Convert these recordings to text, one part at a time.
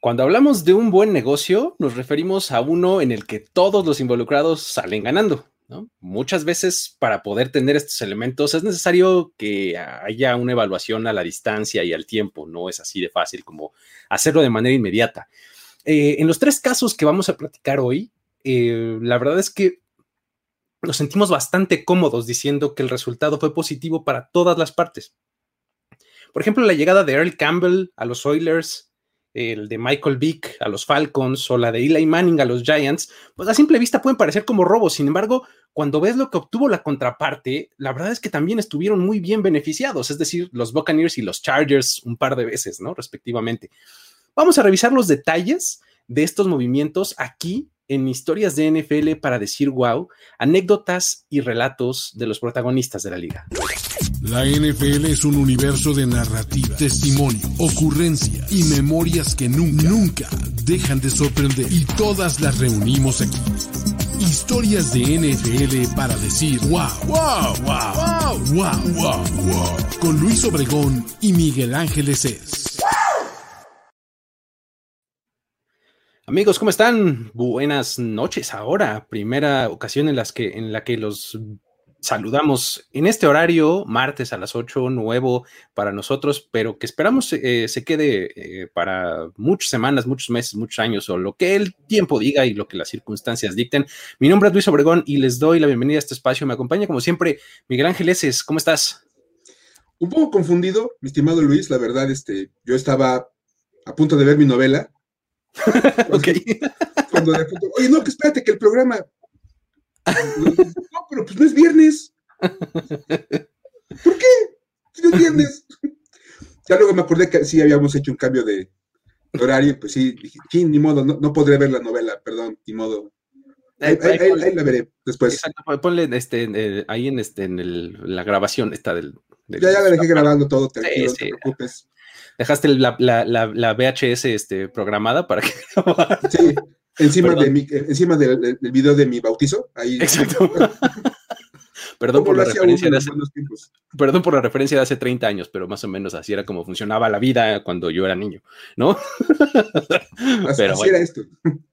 Cuando hablamos de un buen negocio, nos referimos a uno en el que todos los involucrados salen ganando. Muchas veces para poder tener estos elementos es necesario que haya una evaluación a la distancia y al tiempo. No es así de fácil como hacerlo de manera inmediata. Eh, en los tres casos que vamos a platicar hoy, eh, la verdad es que nos sentimos bastante cómodos diciendo que el resultado fue positivo para todas las partes. Por ejemplo, la llegada de Earl Campbell a los Oilers, el de Michael Vick a los Falcons o la de Eli Manning a los Giants, pues a simple vista pueden parecer como robos. Sin embargo, cuando ves lo que obtuvo la contraparte, la verdad es que también estuvieron muy bien beneficiados, es decir, los Buccaneers y los Chargers un par de veces, ¿no? Respectivamente. Vamos a revisar los detalles de estos movimientos aquí en historias de NFL para decir wow, anécdotas y relatos de los protagonistas de la liga. La NFL es un universo de narrativa, testimonio, ocurrencia y memorias que nunca, nunca dejan de sorprender. Y todas las reunimos aquí. Historias de NFL para decir wow, wow, wow, wow, wow, wow, wow. Con Luis Obregón y Miguel Ángeles es. Amigos, ¿cómo están? Buenas noches. Ahora, primera ocasión en, las que, en la que los saludamos en este horario, martes a las 8, nuevo para nosotros, pero que esperamos eh, se quede eh, para muchas semanas, muchos meses, muchos años, o lo que el tiempo diga y lo que las circunstancias dicten. Mi nombre es Luis Obregón y les doy la bienvenida a este espacio. Me acompaña, como siempre, Miguel Ángel Eses. ¿Cómo estás? Un poco confundido, mi estimado Luis. La verdad, este, yo estaba a punto de ver mi novela. ok. oye, no, que espérate, que el programa no, pero pues no es viernes. ¿Por qué? Si no es viernes. Ya luego me acordé que sí habíamos hecho un cambio de horario, pues sí, dije, ni modo, no, podré ver la novela, perdón, ni modo. Ahí, la veré después. Exacto, ponle este, ahí en, este, en la grabación esta del, Ya, ya la dejé grabando todo, tranquilo, no te preocupes. Dejaste la, la, la, VHS este, programada para que Sí, Encima, de mi, encima del, video de mi bautizo. Ahí. Exacto. Perdón por, la referencia de hace, perdón por la referencia de hace 30 años, pero más o menos así era como funcionaba la vida cuando yo era niño, ¿no? Así, pero era esto.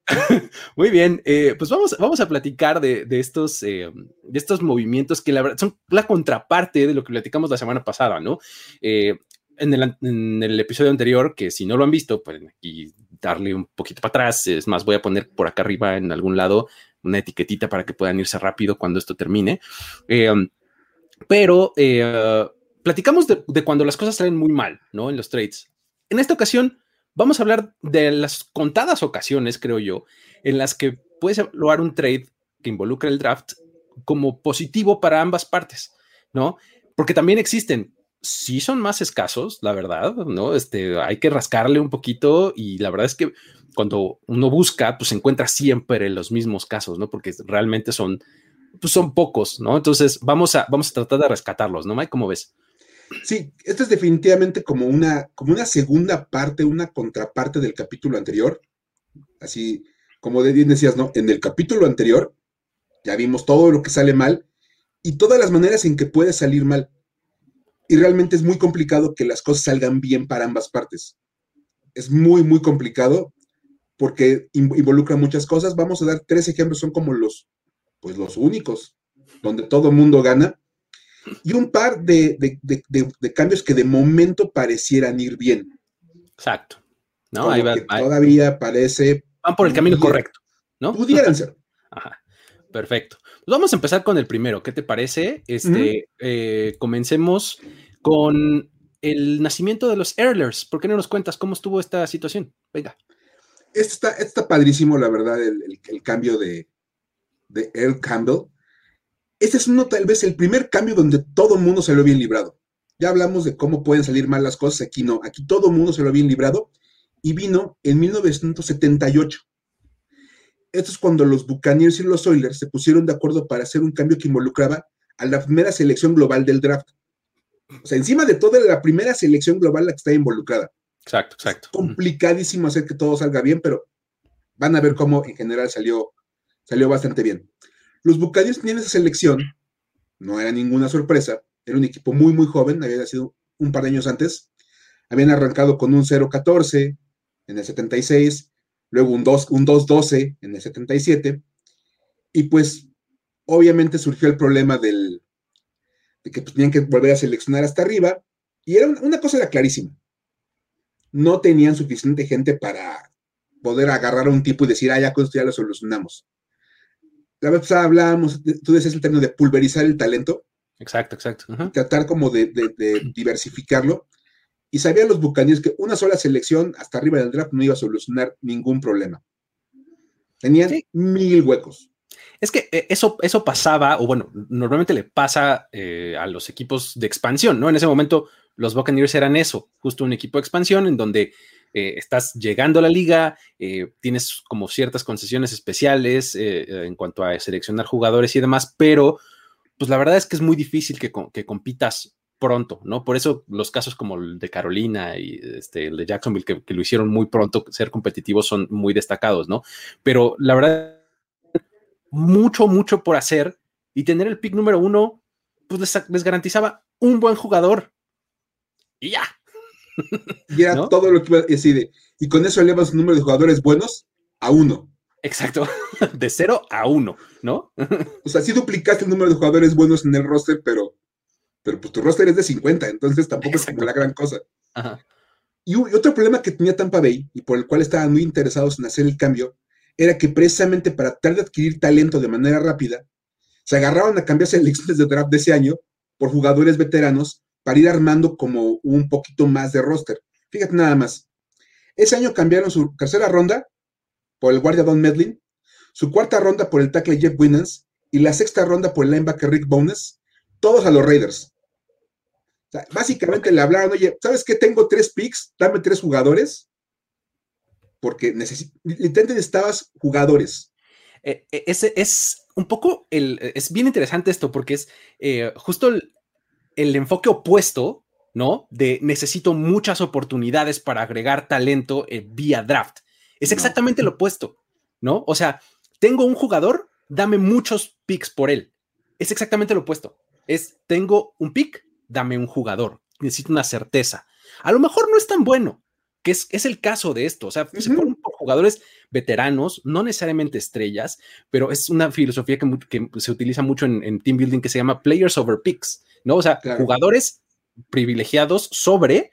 Muy bien, eh, pues vamos, vamos a platicar de, estos, eh, de estos movimientos que la verdad son la contraparte de lo que platicamos la semana pasada, ¿no? Eh, en el, en el, episodio anterior, que si no lo han visto, pueden aquí darle un poquito para atrás. Es más, voy a poner por acá arriba en algún lado una etiquetita para que puedan irse rápido cuando esto termine. Eh, pero eh, platicamos de, cuando las cosas salen muy mal, ¿no? En los trades. En esta ocasión, vamos a hablar de las contadas ocasiones, creo yo, en las que puedes evaluar un trade que involucra el draft como positivo para ambas partes, ¿no? Porque también existen sí son más escasos, la verdad, ¿no? Este, hay que rascarle un poquito y la verdad es que cuando uno busca, pues encuentra siempre los mismos casos, ¿no? Porque realmente son, pues son pocos, ¿no? Entonces vamos a, vamos a tratar de rescatarlos, ¿no, Mike? ¿Cómo ves? Sí, esto es definitivamente como una, como una segunda parte, una contraparte del capítulo anterior. Así como de bien decías, ¿no? En el capítulo anterior ya vimos todo lo que sale mal y todas las maneras en que puede salir mal y realmente es muy complicado que las cosas salgan bien para ambas partes. Es muy, muy complicado porque involucra muchas cosas. Vamos a dar tres ejemplos, son como los, pues los únicos, donde todo el mundo gana. Y un par de, cambios que de momento parecieran ir bien. Exacto. ¿No? todavía parece. Van por el camino correcto, ¿no? Pudieran ser. Ajá. Perfecto. Pues vamos a empezar con el primero. ¿Qué te parece? Este, eh, comencemos con el nacimiento de los Earlers. ¿Por qué no nos cuentas cómo estuvo esta situación? Venga. Está, está padrísimo, la verdad, el, cambio de, de Earl Campbell. Este es uno, tal vez, el primer cambio donde todo el mundo se lo bien librado. Ya hablamos de cómo pueden salir mal las cosas, aquí no. Aquí todo el mundo se lo bien librado y vino en 1978. Esto es cuando los Buccaneers y los Oilers se pusieron de acuerdo para hacer un cambio que involucraba a la primera selección global del draft. O sea, encima de todo, la primera selección global la que está involucrada. Exacto, exacto. Es complicadísimo hacer que todo salga bien, pero van a ver cómo en general salió, salió bastante bien. Los Buccaneers tenían esa selección, no era ninguna sorpresa, era un equipo muy, muy joven, había sido un par de años antes, habían arrancado con un 0-14, en el 76, luego un 2-12 en el 77, y pues obviamente surgió el problema del, de que pues, tenían que volver a seleccionar hasta arriba, y era una, cosa era clarísima. No tenían suficiente gente para poder agarrar a un tipo y decir, ah, ya con esto ya lo solucionamos. La vez pasada hablábamos, tú decías el término de pulverizar el talento. Exacto, exacto. Tratar como de, diversificarlo. Y sabían los bucaneros que una sola selección hasta arriba del draft no iba a solucionar ningún problema. Tenían mil huecos. Es que eh, eso, eso pasaba, o bueno, normalmente le pasa eh, a los equipos de expansión, ¿no? En ese momento los Buccaneers eran eso, justo un equipo de expansión en donde eh, estás llegando a la liga, tienes como ciertas concesiones especiales en cuanto a seleccionar jugadores y demás, pero pues la verdad es que es muy difícil que, que compitas pronto, ¿no? Por eso los casos como el de Carolina y este, el de Jacksonville, que, que, lo hicieron muy pronto, ser competitivos son muy destacados, ¿no? Pero la verdad mucho, mucho por hacer y tener el pick número uno, pues les, garantizaba un buen jugador. Y ya. Y era todo lo que iba a decir. Y con eso elevas el número de jugadores buenos a uno. Exacto, de cero a uno, ¿no? o sea, sí duplicaste el número de jugadores buenos en el roster, pero, pero pues tu roster es de 50, entonces tampoco es como la gran cosa. Y, y, otro problema que tenía Tampa Bay, y por el cual estaban muy interesados en hacer el cambio, era que precisamente para tratar de adquirir talento de manera rápida, se agarraron a cambiar selecciones de draft de ese año por jugadores veteranos para ir armando como un poquito más de roster. Fíjate nada más. Ese año cambiaron su tercera ronda por el guardia Don Medlin, su cuarta ronda por el tackle Jeff Winans y la sexta ronda por el linebacker Rick Bones, todos a los Raiders. Básicamente le hablaron, oye, ¿sabes qué? Tengo tres picks, dame tres jugadores porque literalmente necesitabas jugadores. Eh, eh, ese es un poco el, es bien interesante esto porque es eh, justo el, enfoque opuesto, ¿no? De necesito muchas oportunidades para agregar talento vía draft. Es exactamente lo opuesto, ¿no? O sea, tengo un jugador, dame muchos picks por él. Es exactamente lo opuesto. Es, tengo un pick, dame un jugador. Necesito una certeza. A lo mejor no es tan bueno, que es, el caso de esto. O sea, se ponen por jugadores veteranos, no necesariamente estrellas, pero es una filosofía que, se utiliza mucho en, team building que se llama players over picks, ¿no? O sea, jugadores privilegiados sobre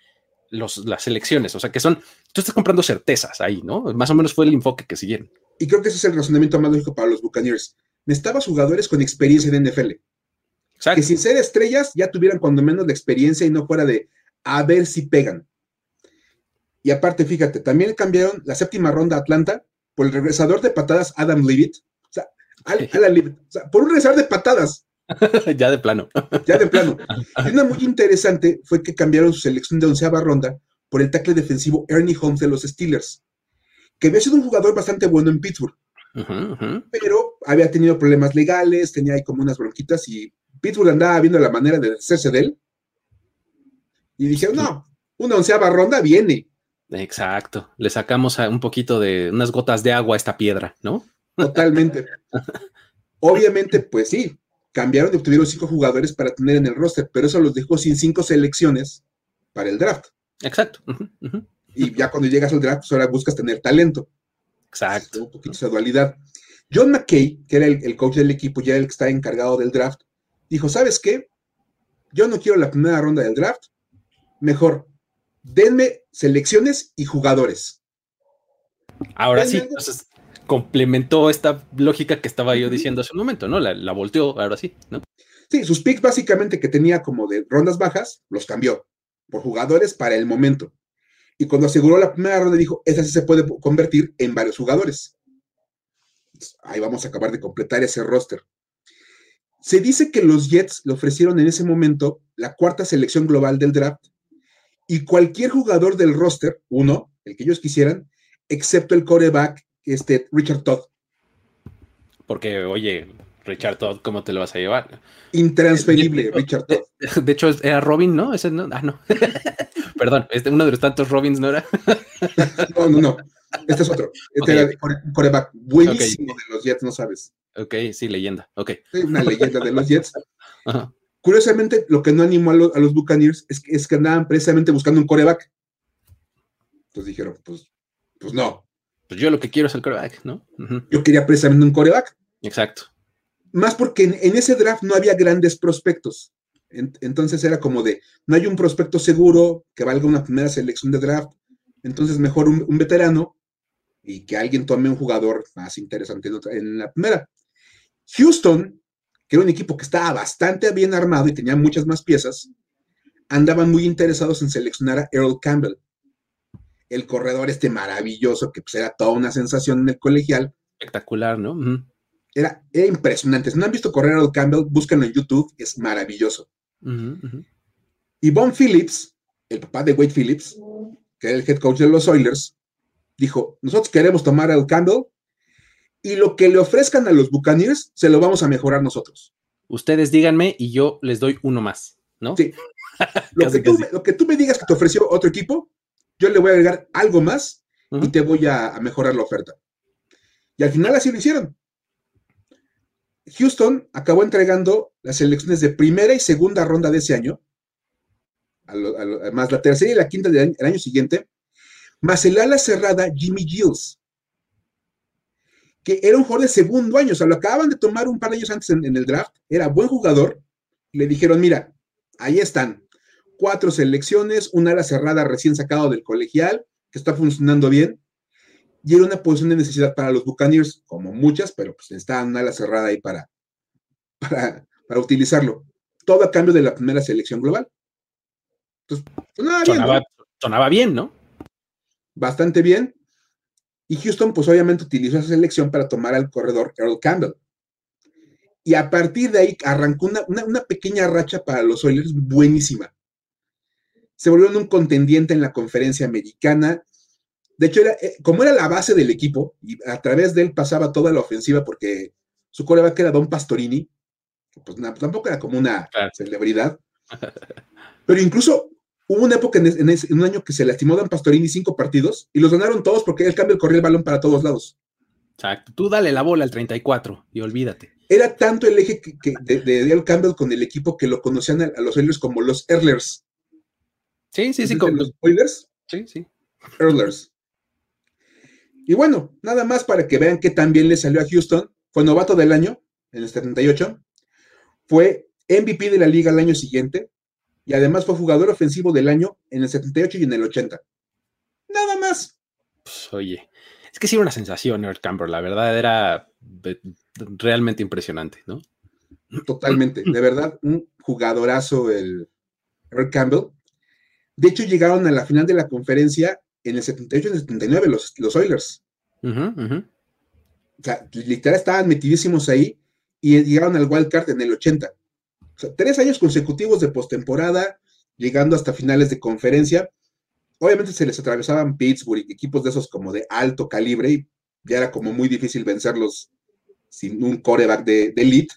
los, las selecciones. O sea, que son, tú estás comprando certezas ahí, ¿no? Más o menos fue el enfoque que siguieron. Y creo que ese es el razonamiento más lógico para los Buccaneers. Necesitabas jugadores con experiencia en NFL. Que sin ser estrellas ya tuvieran cuando menos la experiencia y no fuera de a ver si pegan. Y aparte, fíjate, también cambiaron la séptima ronda Atlanta por el regresador de patadas Adam Levitt. O sea, por un regresador de patadas. ya de plano. ya de plano. Y una muy interesante fue que cambiaron su selección de onceava ronda por el tackle defensivo Ernie Holmes de los Steelers, que había sido un jugador bastante bueno en Pittsburgh, pero había tenido problemas legales, tenía ahí como unas bronquitas y Pittsburgh andaba viendo la manera de hacerse de él. Y dijeron, no, una onceava ronda viene. Exacto. Le sacamos un poquito de unas gotas de agua a esta piedra, ¿no? Totalmente. Obviamente, pues sí, cambiaron y obtuvieron cinco jugadores para tener en el roster, pero eso los dejó sin cinco selecciones para el draft. Exacto. Y ya cuando llegas al draft, pues ahora buscas tener talento. Exacto. Un poquito esa dualidad. John McKay, que era el, el, coach del equipo, ya el que está encargado del draft, dijo: ¿Sabes qué? Yo no quiero la primera ronda del draft. Mejor, denme selecciones y jugadores. Ahora sí, entonces complementó esta lógica que estaba yo diciendo hace un momento, ¿no? La, volteó, ahora sí, ¿no? Sí, sus picks básicamente que tenía como de rondas bajas, los cambió por jugadores para el momento. Y cuando aseguró la primera ronda, dijo, esa sí se puede convertir en varios jugadores. ahí vamos a acabar de completar ese roster. Se dice que los Jets le ofrecieron en ese momento la cuarta selección global del draft y cualquier jugador del roster, uno, el que ellos quisieran, excepto el coreback, este, Richard Todd. Porque, oye, Richard Todd, ¿cómo te lo vas a llevar? Intransferible, Richard Todd. De, hecho, era Robin, ¿no? Ese no, ah, no. Perdón, este, uno de los tantos Robins, ¿no era? no, no, no. Este es otro. Este era coreback buenísimo de los Jets, no sabes. Ok, sí, leyenda. Ok. una leyenda de los Jets. Ajá. Curiosamente, lo que no animó a, los Buccaneers es que, es que andaban precisamente buscando un coreback. Entonces dijeron, pues Pues no. Pues yo lo que quiero es el coreback, ¿no? Yo quería precisamente un coreback. Exacto. Más porque en, ese draft no había grandes prospectos. entonces era como de, no hay un prospecto seguro que valga una primera selección de draft. Entonces mejor un, veterano y que alguien tome un jugador más interesante en la primera. Houston, que era un equipo que estaba bastante bien armado y tenía muchas más piezas, andaban muy interesados en seleccionar a Earl Campbell, el corredor este maravilloso que pues, era toda una sensación en el colegial. Espectacular, ¿no? era, impresionante. Si no han visto correr a Earl Campbell, búsquenlo en YouTube, es maravilloso. Y Von Phillips, el papá de Wade Phillips, que era el head coach de los Oilers, dijo, nosotros queremos tomar a Earl Campbell y lo que le ofrezcan a los Buccaneers se lo vamos a mejorar nosotros. Ustedes díganme y yo les doy uno más, ¿no? Sí. Lo, que, tú, me digas que te ofreció otro equipo, yo le voy a agregar algo más y te voy a, mejorar la oferta. Y al final así lo hicieron. Houston acabó entregando las elecciones de primera y segunda ronda de ese año, más la tercera y la quinta del año, siguiente, más el ala cerrada Jimmy Gills, que era un jugador de segundo año, o sea, lo acababan de tomar un par de años antes en, en el draft, era buen jugador, le dijeron, mira, ahí están, cuatro selecciones, un ala cerrada recién sacado del colegial, que está funcionando bien, y era una posición de necesidad para los Buccaneers, como muchas, pero pues está una ala cerrada ahí para, para, utilizarlo. Todo a cambio de la primera selección global. Entonces, sonaba, bien, ¿no? sonaba bien, ¿no? Bastante bien. Y Houston, pues obviamente utilizó esa selección para tomar al corredor Earl Campbell. Y a partir de ahí arrancó una pequeña racha para los Oilers buenísima se volvieron un contendiente en la conferencia americana. De hecho, era, eh, como era la base del equipo, y a través de él pasaba toda la ofensiva porque su coreback era Don Pastorini, pues tampoco era como una celebridad. Pero incluso hubo una época en, un año que se lastimó Don Pastorini cinco partidos y los ganaron todos porque él cambio corría el balón para todos lados. Exacto. Tú dale la bola al 34 y olvídate. Era tanto el eje que, de, de Campbell con el equipo que lo conocían a, los Oilers como los Erlers. Sí, sí, sí. Con los spoilers. Sí, sí. Earlers. Y bueno, nada más para que vean que también le salió a Houston. Fue novato del año, en el 78. Fue MVP de la liga el año siguiente. Y además fue jugador ofensivo del año en el 78 y en el 80. Nada más. Pues, oye, es que sí era una sensación, Earl Campbell. La verdad era realmente impresionante, ¿no? Totalmente. De verdad, un jugadorazo el Earl Campbell. De hecho, llegaron a la final de la conferencia en el 78 y el 79 los, los Oilers. O sea, literal estaban metidísimos ahí y llegaron al wild card en el 80. Tres años consecutivos de postemporada, llegando hasta finales de conferencia. Obviamente se les atravesaban Pittsburgh equipos de esos como de alto calibre y ya era como muy difícil vencerlos sin un coreback de elite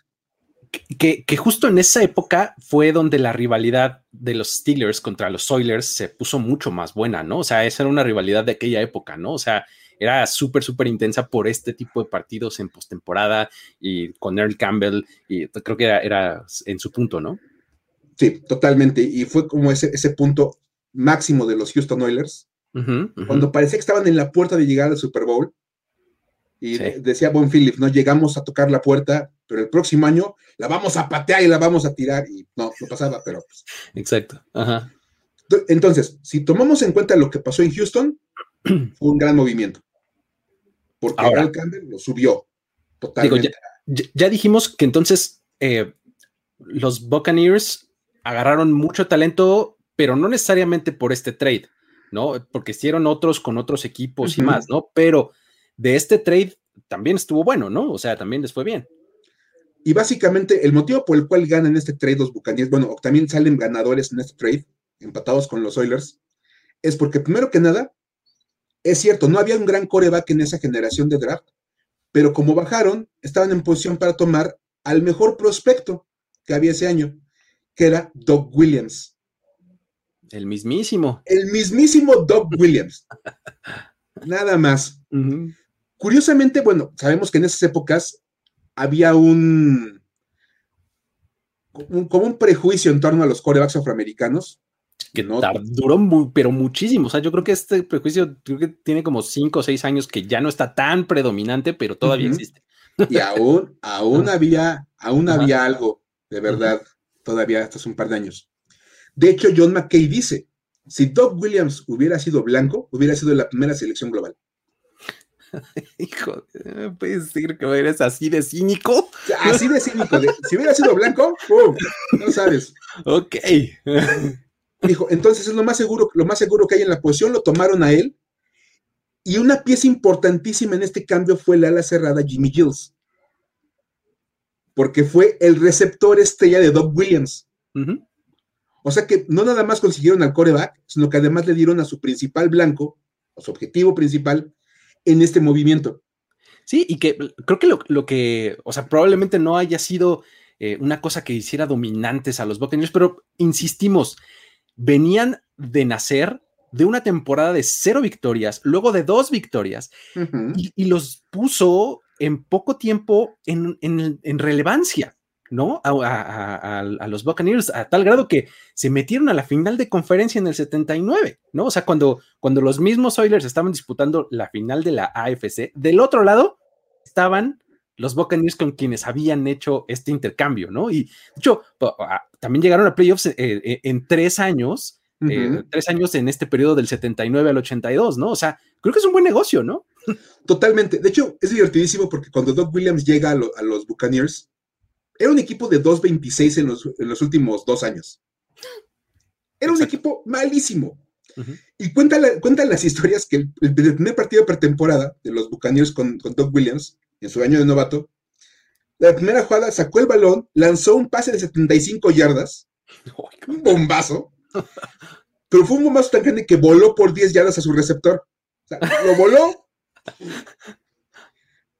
que, justo en esa época fue donde la rivalidad de los Steelers contra los Oilers se puso mucho más buena, ¿no? O sea, esa era una rivalidad de aquella época, ¿no? O sea, era súper, súper intensa por este tipo de partidos en postemporada y con Earl Campbell, y creo que era, en su punto, ¿no? Sí, totalmente. Y fue como ese, ese punto máximo de los Houston Oilers, cuando parecía que estaban en la puerta de llegar al Super Bowl. Y decía Bon Phillips, no llegamos a tocar la puerta, pero el próximo año la vamos a patear y la vamos a tirar. Y no, no pasaba, pero. Pues. Exacto. Ajá. Entonces, si tomamos en cuenta lo que pasó en Houston, fue un gran movimiento. Porque Ahora, Campbell lo subió totalmente. ya, dijimos que entonces eh, los Buccaneers agarraron mucho talento, pero no necesariamente por este trade, ¿no? Porque hicieron otros con otros equipos y más, ¿no? Pero de este trade también estuvo bueno, ¿no? O sea, también les fue bien. Y básicamente el motivo por el cual ganan este trade los Buccaneers, bueno, también salen ganadores en este trade, empatados con los Oilers, es porque primero que nada, es cierto, no había un gran coreback en esa generación de draft, pero como bajaron, estaban en posición para tomar al mejor prospecto que había ese año, que era Doug Williams. El mismísimo. El mismísimo Doug Williams. Nada más. Curiosamente, bueno, sabemos que en esas épocas había un, como un prejuicio en torno a los corebacks afroamericanos. Que duró muy, pero muchísimo. O sea, yo creo que este prejuicio creo que tiene como cinco o seis años que ya no está tan predominante, pero todavía existe. Y aún, aún había, aún había algo, de verdad, todavía hasta hace un par de años. De hecho, John McKay dice, si Doug Williams hubiera sido blanco, hubiera sido la primera selección global. Hijo, ¿puedes decir que eres así de cínico? Así de cínico. si hubiera sido blanco, no sabes. Ok. Dijo, entonces es lo más seguro, lo más seguro que hay en la posición, lo tomaron a él. Y una pieza importantísima en este cambio fue el ala cerrada Jimmy Gills. Porque fue el receptor estrella de Doug Williams. O sea que no nada más consiguieron al coreback, sino que además le dieron a su principal blanco, a su objetivo principal, en este movimiento. Sí, y que creo que lo, que, o sea, probablemente no haya sido eh, una cosa que hiciera dominantes a los Buccaneers, pero insistimos, venían de nacer de una temporada de cero victorias, luego de dos victorias, y, los puso en poco tiempo en, en relevancia. ¿no? A, los Buccaneers, a tal grado que se metieron a la final de conferencia en el 79, ¿no? O sea, cuando, cuando los mismos Oilers estaban disputando la final de la AFC, del otro lado estaban los Buccaneers con quienes habían hecho este intercambio, ¿no? Y de hecho, también llegaron a playoffs eh, eh, en tres años, eh, tres años en este periodo del 79 al 82, ¿no? O sea, creo que es un buen negocio, ¿no? Totalmente. De hecho, es divertidísimo porque cuando Doug Williams llega a, a los Buccaneers, era un equipo de 2.26 en los, en los últimos dos años. Era un equipo malísimo. Y cuentan cuenta las historias que el, primer partido de pretemporada de los Buccaneers con, con Doug Williams, en su año de novato, la primera jugada sacó el balón, lanzó un pase de 75 yardas, un bombazo, pero fue un bombazo tan grande que voló por 10 yardas a su receptor. O sea, lo voló.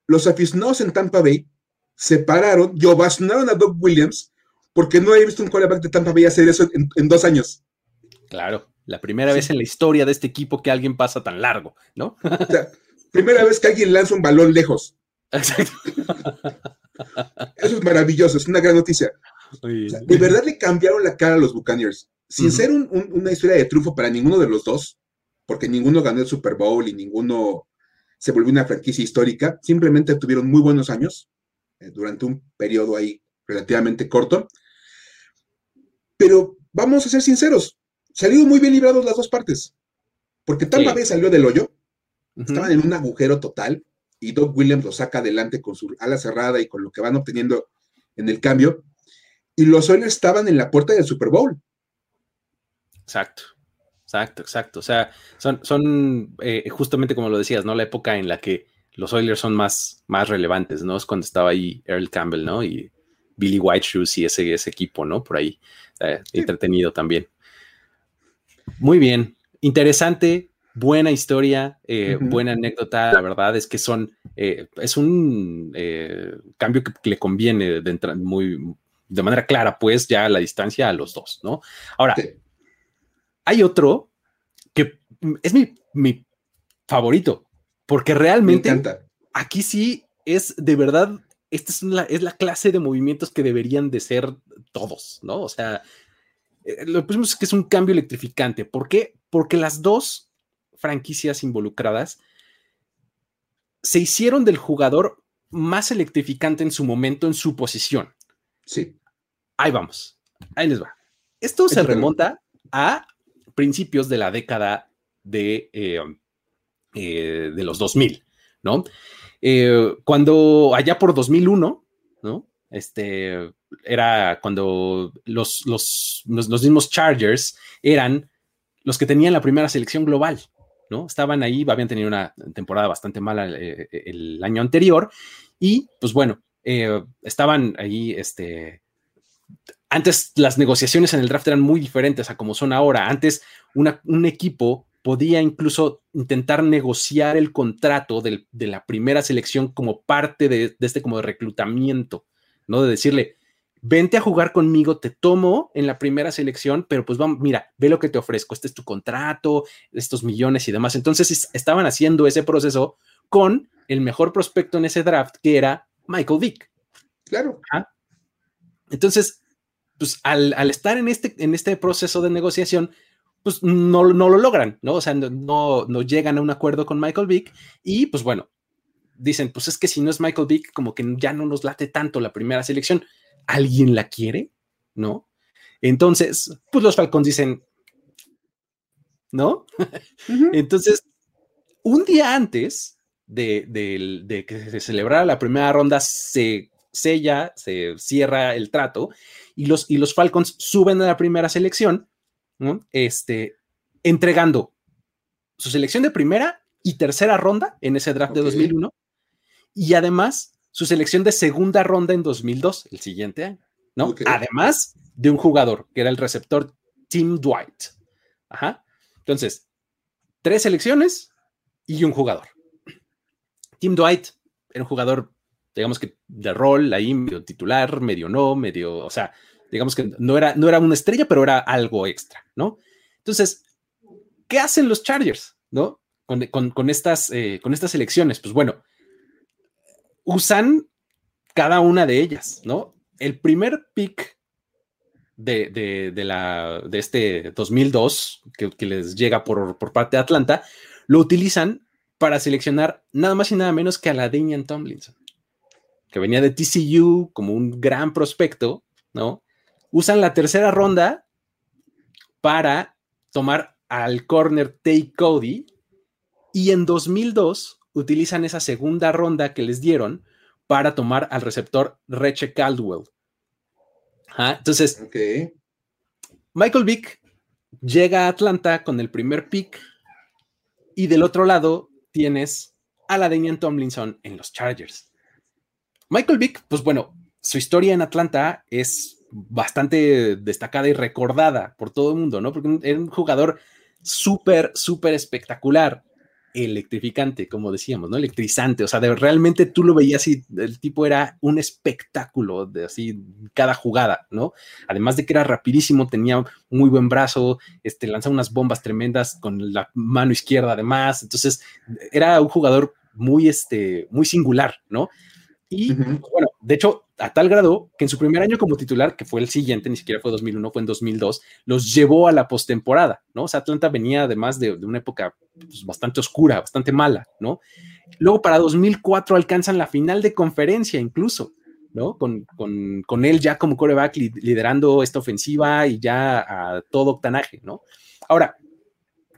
Los aficionados en Tampa Bay separaron y ovacionaron a Doug Williams porque no había visto un quarterback de Tampa Bay hacer eso en, dos años. Claro, la primera vez en la historia de este equipo que alguien pasa tan largo, ¿no? O sea, primera vez que alguien lanza un balón lejos. Exacto. Eso es maravilloso, es una gran noticia. de verdad le cambiaron la cara a los Buccaneers. Sin ser una historia de triunfo para ninguno de los dos, porque ninguno ganó el Super Bowl y ninguno se volvió una franquicia histórica, simplemente tuvieron muy buenos años. Eh, durante un periodo ahí relativamente corto. Pero vamos a ser sinceros, salieron muy bien librados las dos partes, porque Tampa Bay salió del hoyo, estaban en un agujero total y Doug Williams lo saca adelante con su ala cerrada y con lo que van obteniendo en el cambio, y los Oilers estaban en la puerta del Super Bowl. Exacto. Exacto, exacto. O sea, son, son eh, justamente como lo decías, ¿no? La época en la que los Oilers son más, más relevantes, ¿no? Es cuando estaba ahí Earl Campbell, ¿no? Y Billy White Shoes y ese, ese equipo, ¿no? Por ahí, eh, entretenido también. Muy bien, interesante, buena historia, eh, buena anécdota. La verdad es que son, eh, es un cambio que, le conviene de, muy, de manera clara, pues ya a la distancia a los dos, ¿no? Ahora, hay otro que es mi, mi favorito, porque realmente aquí sí es de verdad, esta es, es la clase de movimientos que deberían de ser todos, ¿no? O sea, eh, lo que es que es un cambio electrificante. ¿Por qué? Porque las dos franquicias involucradas se hicieron del jugador más electrificante en su momento, en su posición. Sí. Ahí vamos. Ahí les va. Esto se remonta a principios de la década de eh, eh, de los 2000, ¿no? Eh, cuando allá por 2001, ¿no? Este, era cuando los, los, los, mismos Chargers eran los que tenían la primera selección global, ¿no? Estaban ahí, habían tenido una temporada bastante mala eh, el, año anterior y, pues bueno, estaban ahí, este, antes las negociaciones en el draft eran muy diferentes a como son ahora. Antes un equipo podía incluso intentar negociar el contrato de la primera selección como parte de, este como reclutamiento, ¿no? De decirle, vente a jugar conmigo, te tomo en la primera selección, pero pues vamos, mira, ve lo que te ofrezco, este es tu contrato, estos millones y demás. Entonces estaban haciendo ese proceso con el mejor prospecto en ese draft, que era Michael Vick. Claro. Entonces, pues al, estar en este, en este proceso de negociación, pues no, no lo logran, ¿no? O sea, no, no llegan a un acuerdo con Michael Vick y pues bueno, dicen, pues es que si no es Michael Vick, como que ya no nos late tanto la primera selección. ¿Alguien la quiere? ¿No? Entonces, pues los Falcons dicen, ¿no? Entonces, un día antes de, que se celebrara la primera ronda, se sella, se cierra el trato y los, y los Falcons suben a la primera selección, ¿no? Este, entregando su selección de primera y tercera ronda en ese draft de 2001 y además su selección de segunda ronda en 2002, el siguiente año, ¿no? Además de un jugador que era el receptor Tim Dwight. Ajá. Entonces, tres selecciones y un jugador. Tim Dwight era un jugador, digamos que de rol, ahí medio titular, medio no, medio, o sea, digamos que no era, no era una estrella, pero era algo extra, ¿no? Entonces, ¿qué hacen los Chargers, no? Con, estas, eh, con estas elecciones, pues bueno, usan cada una de ellas, ¿no? El primer pick de, la, de este 2002, que, les llega por, parte de Atlanta, lo utilizan para seleccionar nada más y nada menos que a la Damian Tomlinson, que venía de TCU como un gran prospecto, ¿no? Usan la tercera ronda para tomar al corner Tay Cody y en 2002 utilizan esa segunda ronda que les dieron para tomar al receptor Reche Caldwell. Entonces, Michael Vick llega a Atlanta con el primer pick y del otro lado tienes a la Damian Tomlinson en los Chargers. Michael Vick, pues bueno, su historia en Atlanta es bastante destacada y recordada por todo el mundo, ¿no? Porque era un jugador súper, súper espectacular electrificante, como decíamos, ¿no? Electrizante, o sea, de, realmente tú lo veías y el tipo era un espectáculo de así cada jugada, ¿no? Además de que era rapidísimo, tenía muy buen brazo, este, lanzaba unas bombas tremendas con la mano izquierda además, entonces era un jugador muy, este, muy singular, ¿no? Y bueno, de hecho, a tal grado que en su primer año como titular, que fue el siguiente, ni siquiera fue 2001, fue en 2002, los llevó a la postemporada, ¿no? O sea, Atlanta venía además de, una época pues, bastante oscura, bastante mala, ¿no? Luego para 2004 alcanzan la final de conferencia incluso, ¿no? Con, con, él ya como coreback liderando esta ofensiva y ya a todo octanaje, ¿no? Ahora,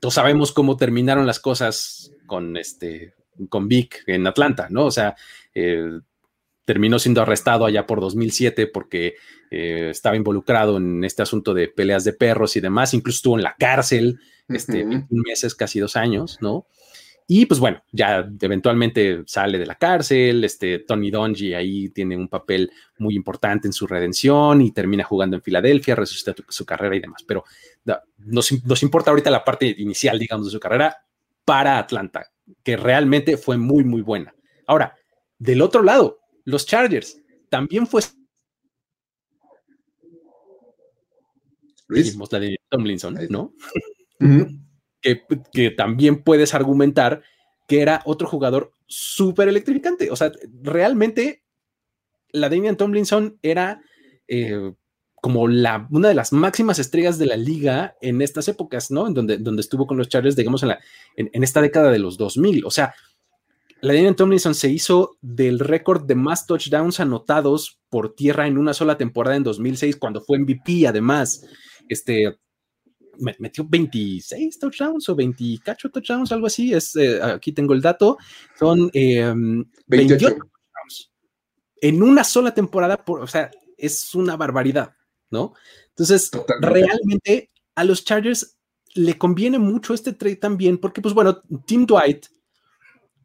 todos sabemos cómo terminaron las cosas con este con Vic en Atlanta, ¿no? O sea, eh, terminó siendo arrestado allá por 2007 porque eh, estaba involucrado en este asunto de peleas de perros y demás, incluso estuvo en la cárcel, este, meses, casi dos años, ¿no? Y pues bueno, ya eventualmente sale de la cárcel, este Tony Donji ahí tiene un papel muy importante en su redención y termina jugando en Filadelfia, resucita su carrera y demás, pero nos, nos importa ahorita la parte inicial, digamos, de su carrera para Atlanta, que realmente fue muy, muy buena. Ahora, del otro lado, los Chargers. También fue. Luis. La de Tomlinson, ¿no? que, también puedes argumentar que era otro jugador súper electrificante. O sea, realmente la Damian Tomlinson era eh, como la, una de las máximas estrellas de la liga en estas épocas, ¿no? En donde, donde estuvo con los Chargers, digamos, en, la, en esta década de los 2000. O sea, la Daniel Tomlinson se hizo del récord de más touchdowns anotados por tierra en una sola temporada en 2006, cuando fue MVP, además. Este, metió 26 touchdowns o 28 touchdowns, algo así. Es, eh, aquí tengo el dato. Son 28 em, touchdowns en una sola temporada. Por, o sea, es una barbaridad, ¿no? Entonces, realmente a los Chargers le conviene mucho este trade también, porque, pues bueno, Tim Dwight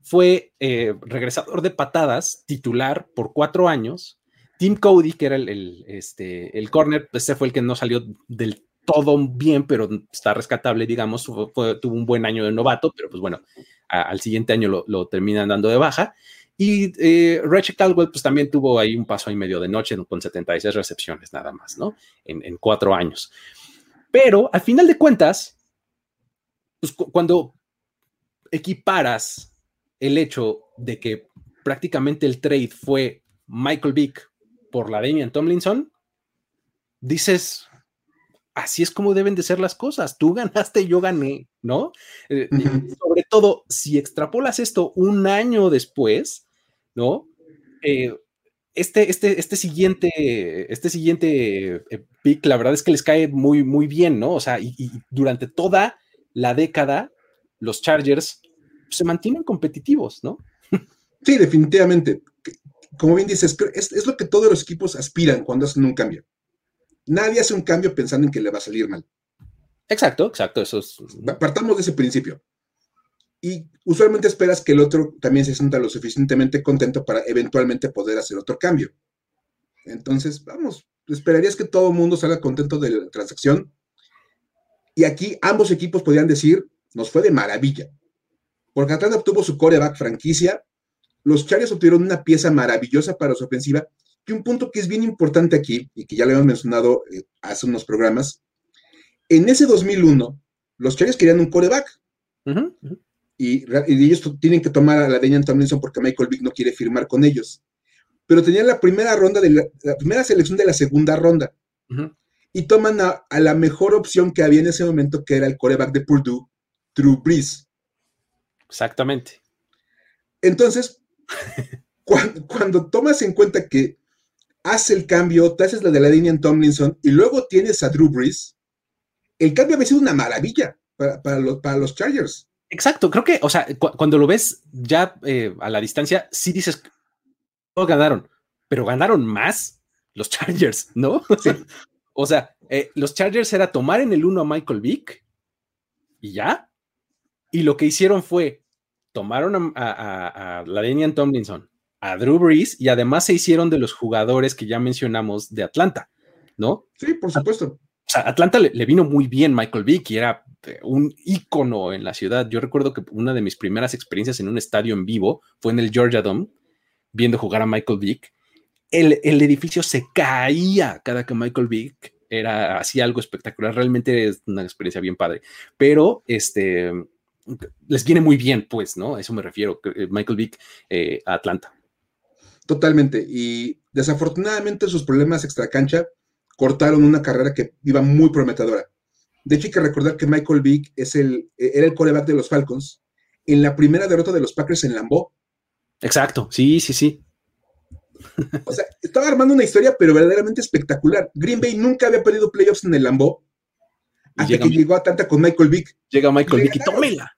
fue eh, regresador de patadas, titular por cuatro años. Tim Cody, que era el, este, el corner, ese fue el que no salió del todo bien, pero está rescatable, digamos, tuvo un buen año de novato, pero pues bueno, al siguiente año lo, terminan dando de baja. Y eh, Caldwell, pues también tuvo ahí un paso y medio de noche con 76 recepciones nada más, ¿no? En, en cuatro años. Pero al final de cuentas, pues cuando equiparas el hecho de que prácticamente el trade fue Michael Vick por la Damian Tomlinson, dices, así es como deben de ser las cosas. Tú ganaste, yo gané, ¿no? Eh, sobre todo, si extrapolas esto un año después, ¿no? Eh, este, este, este siguiente, este siguiente eh, pick, la verdad es que les cae muy, muy bien, ¿no? O sea, y, durante toda la década, los Chargers se mantienen competitivos, ¿no? Sí, definitivamente. Como bien dices, es, es lo que todos los equipos aspiran cuando hacen un cambio. Nadie hace un cambio pensando en que le va a salir mal. Exacto, exacto, eso es. Partamos de ese principio. Y usualmente esperas que el otro también se sienta lo suficientemente contento para eventualmente poder hacer otro cambio. Entonces, vamos, esperarías que todo el mundo salga contento de la transacción. Y aquí ambos equipos podrían decir, nos fue de maravilla. Porque Atlanta obtuvo su coreback franquicia, los Chargers obtuvieron una pieza maravillosa para su ofensiva y un punto que es bien importante aquí, y que ya lo hemos mencionado eh, hace unos programas, en ese 2001, los Chargers querían un coreback. Y, ellos tienen que tomar a la Daniel Tomlinson porque Michael Vick no quiere firmar con ellos. Pero tenían la primera ronda, de la, primera selección de la segunda ronda. Y toman a, la mejor opción que había en ese momento, que era el coreback de Purdue, Drew Brees. Exactamente. Entonces, cuando, tomas en cuenta que hace el cambio, te haces la de la línea en Tomlinson y luego tienes a Drew Brees, el cambio había sido una maravilla para, los, para los Chargers. Exacto, creo que, o sea, cuando lo ves ya eh, a la distancia, sí dices, no ganaron, pero ganaron más los Chargers, ¿no? o sea, eh, los Chargers era tomar en el uno a Michael Vick y ya. Y lo que hicieron fue, tomaron a, a, Daniel Tomlinson, a Drew Brees y además se hicieron de los jugadores que ya mencionamos de Atlanta, ¿no? Sí, por supuesto. O sea, Atlanta le, vino muy bien Michael Vick y era eh, un ícono en la ciudad. Yo recuerdo que una de mis primeras experiencias en un estadio en vivo fue en el Georgia Dome, viendo jugar a Michael Vick. El, el edificio se caía cada que Michael Vick era así algo espectacular. Realmente es una experiencia bien padre. Pero este les viene muy bien, pues, ¿no? A eso me refiero, eh, Michael Vick eh, a Atlanta. Totalmente. Y desafortunadamente sus problemas extracancha cortaron una carrera que iba muy prometedora. De hecho, hay que recordar que Michael Vick es el, era el coreback de los Falcons en la primera derrota de los Packers en Lambeau. Exacto, sí, sí, sí. O sea, estaba armando una historia, pero verdaderamente espectacular. Green Bay nunca había perdido playoffs en el Lambeau hasta que llegó a Atlanta con Michael Vick. Llega Michael Vick y tómela.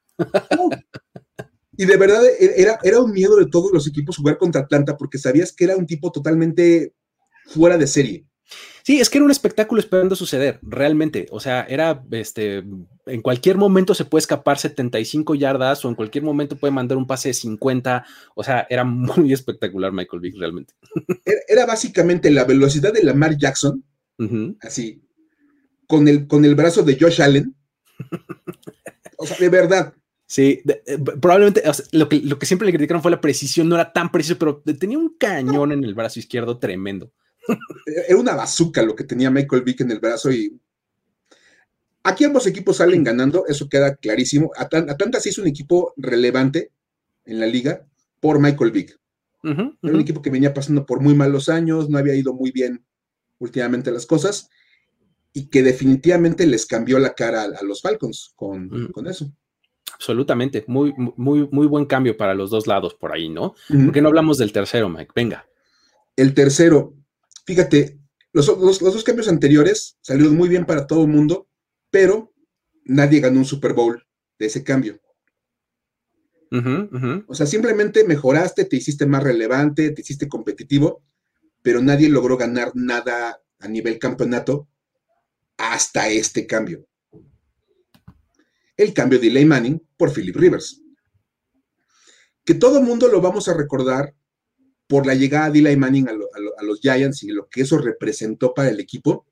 Y de verdad e, era, era un miedo de todos los equipos jugar contra Atlanta porque sabías que era un tipo totalmente fuera de serie. Sí, es que era un espectáculo esperando suceder, realmente. O sea, era, este, en cualquier momento se puede escapar 75 yardas o en cualquier momento puede mandar un pase de 50. O sea, era muy espectacular Michael Vick, realmente. Era, básicamente la velocidad de Lamar Jackson, así, con el, con el brazo de Josh Allen. O sea, de verdad. Sí, eh, probablemente lo, que, lo que siempre le criticaron fue la precisión, no era tan preciso, pero tenía un cañón en el brazo izquierdo tremendo. Era una bazooka lo que tenía Michael Vick en el brazo y aquí ambos equipos salen ganando, eso queda clarísimo. Atlanta sí es un equipo relevante en la liga por Michael Vick. Era un equipo que venía pasando por muy malos años, no había ido muy bien últimamente las cosas y que definitivamente les cambió la cara a, los Falcons con, con eso. Absolutamente, muy, muy, muy buen cambio para los dos lados por ahí, ¿no? ¿Por qué no hablamos del tercero, Mike? Venga. El tercero, fíjate, los, dos cambios anteriores salieron muy bien para todo el mundo, pero nadie ganó un Super Bowl de ese cambio. O sea, simplemente mejoraste, te hiciste más relevante, te hiciste competitivo, pero nadie logró ganar nada a nivel campeonato hasta este cambio el cambio de Eli Manning por Philip Rivers. Que todo mundo lo vamos a recordar por la llegada de Eli Manning a, los Giants y lo que eso representó para el equipo.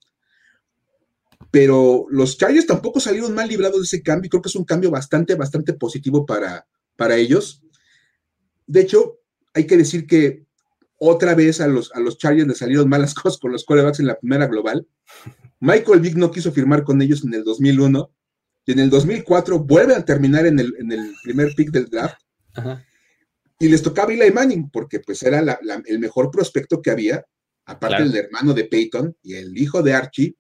Pero los Chargers tampoco salieron mal librados de ese cambio. Creo que es un cambio bastante, bastante positivo para, para ellos. De hecho, hay que decir que otra vez a los, a los Chargers le salieron malas cosas con los quarterbacks en la primera global. Michael Vick no quiso firmar con ellos en el 2001 y en el 2004 vuelven a terminar en el, primer pick del draft. Y les tocaba Eli Manning, porque pues era el mejor prospecto que había, aparte del hermano de Peyton y el hijo de Archie,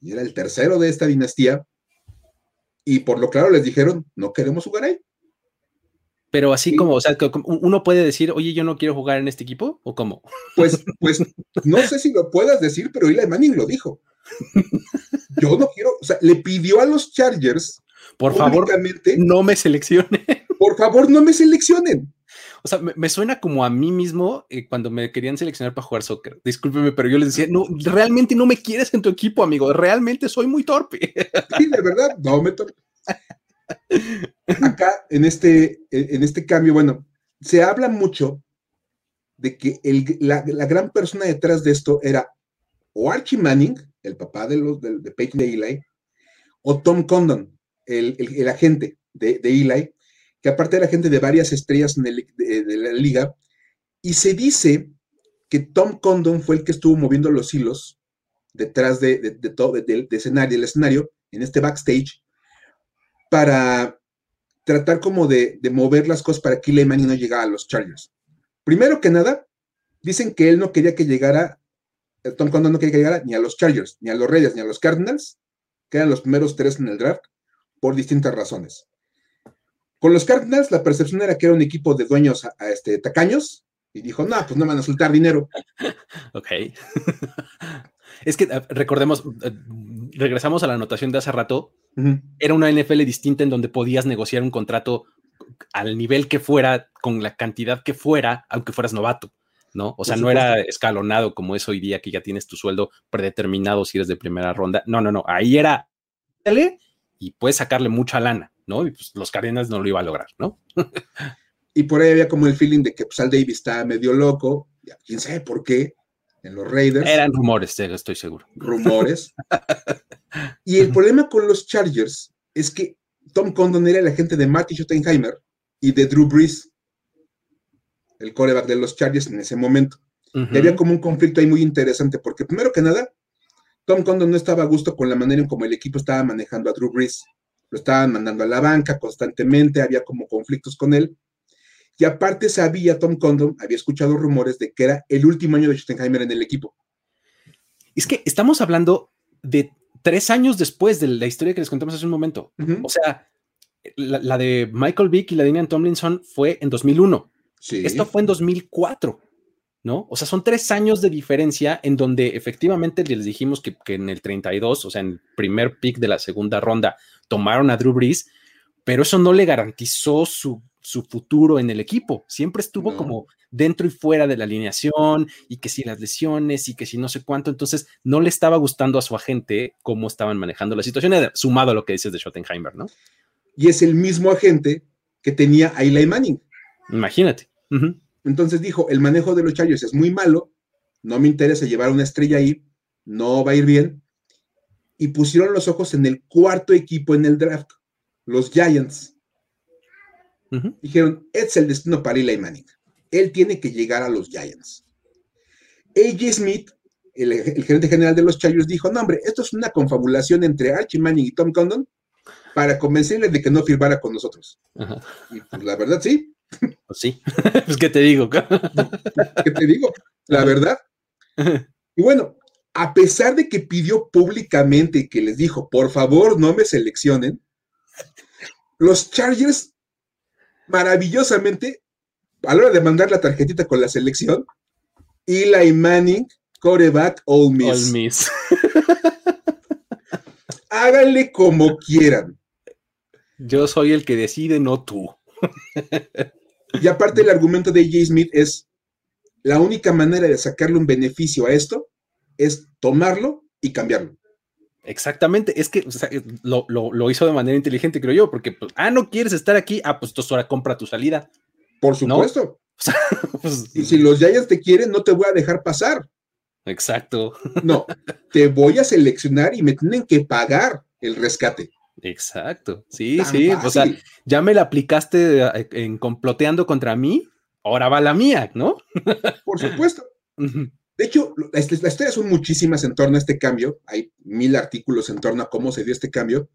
y era el tercero de esta dinastía, y por lo claro les dijeron, no queremos jugar ahí. Pero así como, o sea, uno puede decir, oye, yo no quiero jugar en este equipo, ¿o cómo? Pues, pues, no sé si lo puedas decir, pero Eli Manning lo dijo. Yo no quiero, o sea, le pidió a los Chargers. Por favor, no me seleccionen. Por favor, no me seleccionen. O sea, me, suena como a mí mismo eh, cuando me querían seleccionar para jugar soccer. Discúlpeme, pero yo les decía, no, realmente no me quieres en tu equipo, amigo. Realmente soy muy torpe. Sí, de verdad, no me torpe. Acá, en este, en este cambio, bueno, se habla mucho de que la, gran persona detrás de esto era o Archie Manning, el papá de, los, de, de Peyton de Eli, o Tom Condon, el, agente de, de, Eli, que aparte era agente de varias estrellas de, la liga, y se dice que Tom Condon fue el que estuvo moviendo los hilos detrás de, todo del escenario, el escenario, en este backstage, para tratar como de, mover las cosas para que Eli Manning no llegara a los Chargers. Primero que nada, dicen que él no quería que llegara, eh, Tom Condon no quería que llegara ni a los Chargers, ni a los Reyes, ni a los Cardinals, que eran los primeros tres en el draft, por distintas razones. Con los Cardinals, la percepción era que era un equipo de dueños a, este, tacaños, y dijo, no, pues no van a soltar dinero. Ok. es que recordemos, eh, regresamos a la anotación de hace rato, era una NFL distinta en donde podías negociar un contrato al nivel que fuera, con la cantidad que fuera, aunque fueras novato, ¿no? O sea, no era escalonado como es hoy día que ya tienes tu sueldo predeterminado si eres de primera ronda. No, no, no. Ahí era, y puedes sacarle mucha lana, ¿no? Y pues los Cardinals no lo iba a lograr, ¿no? y por ahí había como el feeling de que pues, Al Davis está medio loco, quién sabe por qué, en los Raiders. Eran rumores, estoy seguro. Rumores. y el problema con los Chargers es que Tom Condon era el agente de Marty Schottenheimer y de Drew Brees, el coreback de los Chargers en ese momento. Y había como un conflicto ahí muy interesante, porque primero que nada, Tom Condon no estaba a gusto con la manera en cómo el equipo estaba manejando a Drew Brees. Lo estaban mandando a la banca constantemente, había como conflictos con él. Y aparte sabía Tom Condon, había escuchado rumores de que era el último año de Schottenheimer en el equipo. Es que estamos hablando de tres años después de la historia que les contamos hace un momento. O sea, la, de Michael Vick y la de Ian Tomlinson fue en 2001. Esto fue en 2004. ¿no? O sea, son tres años de diferencia en donde efectivamente les dijimos que, en el 32, o sea, en el primer pick de la segunda ronda, tomaron a Drew Brees, pero eso no le garantizó su, futuro en el equipo. Siempre estuvo como dentro y fuera de la alineación y que si las lesiones y que si no sé cuánto, entonces no le estaba gustando a su agente cómo estaban manejando la situación, sumado a lo que dices de Schottenheimer, ¿no? Y es el mismo agente que tenía a Eli Manning. Imagínate. Entonces dijo, el manejo de los Chargers es muy malo, no me interesa llevar una estrella ahí, no va a ir bien. Y pusieron los ojos en el cuarto equipo en el draft, los Giants. Dijeron, es el destino para Eli Manning. Él tiene que llegar a los Giants. AJ Smith, el, gerente general de los Chargers, dijo, no hombre, esto es una confabulación entre Archie Manning y Tom Condon para convencerle de que no firmara con nosotros. Y pues, la verdad sí, pues sí, pues qué te digo. ¿Qué te digo? La verdad. Y bueno, a pesar de que pidió públicamente que les dijo, por favor, no me seleccionen, los Chargers, maravillosamente, a la hora de mandar la tarjetita con la selección, Eli Manning, coreback, All Miss. All Miss. Háganle como quieran. Yo soy el que decide, no tú. Y aparte el argumento de J. Smith es, la única manera de sacarle un beneficio a esto es tomarlo y cambiarlo. Exactamente, es que lo, hizo de manera inteligente, creo yo, porque, pues, ah, no quieres estar aquí, ah, pues entonces ahora compra tu salida. Por supuesto. Pues, y si los Giants te quieren, no te voy a dejar pasar. Exacto. No, te voy a seleccionar y me tienen que pagar el rescate. Exacto, sí, sí, o sea, ya me la aplicaste eh, en comploteando contra mí, ahora va la mía, ¿no? Por supuesto. De hecho, las, historias son muchísimas en torno a este cambio, hay mil artículos en torno a cómo se dio este cambio.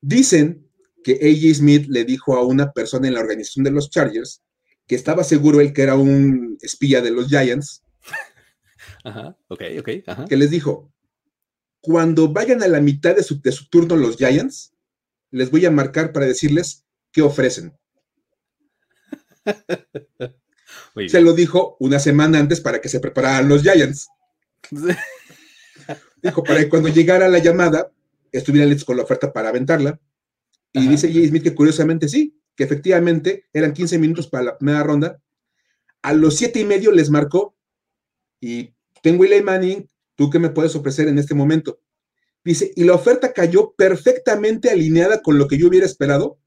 Dicen que A.J. Smith le dijo a una persona en la organización de los Chargers que estaba seguro él que era un espía de los Giants. Ajá, ok, ok. Que les dijo, cuando vayan a la mitad de su, de su turno los Giants, les voy a marcar para decirles qué ofrecen. se lo dijo una semana antes para que se prepararan los Giants. dijo, para que cuando llegara la llamada, estuvieran listos con la oferta para aventarla. Y dice Jay Smith que curiosamente sí, que efectivamente eran 15 minutos para la primera ronda. A los siete y medio les marcó y tengo Eli Manning, ¿tú qué me puedes ofrecer en este momento? Dice, y la oferta cayó perfectamente alineada con lo que yo hubiera esperado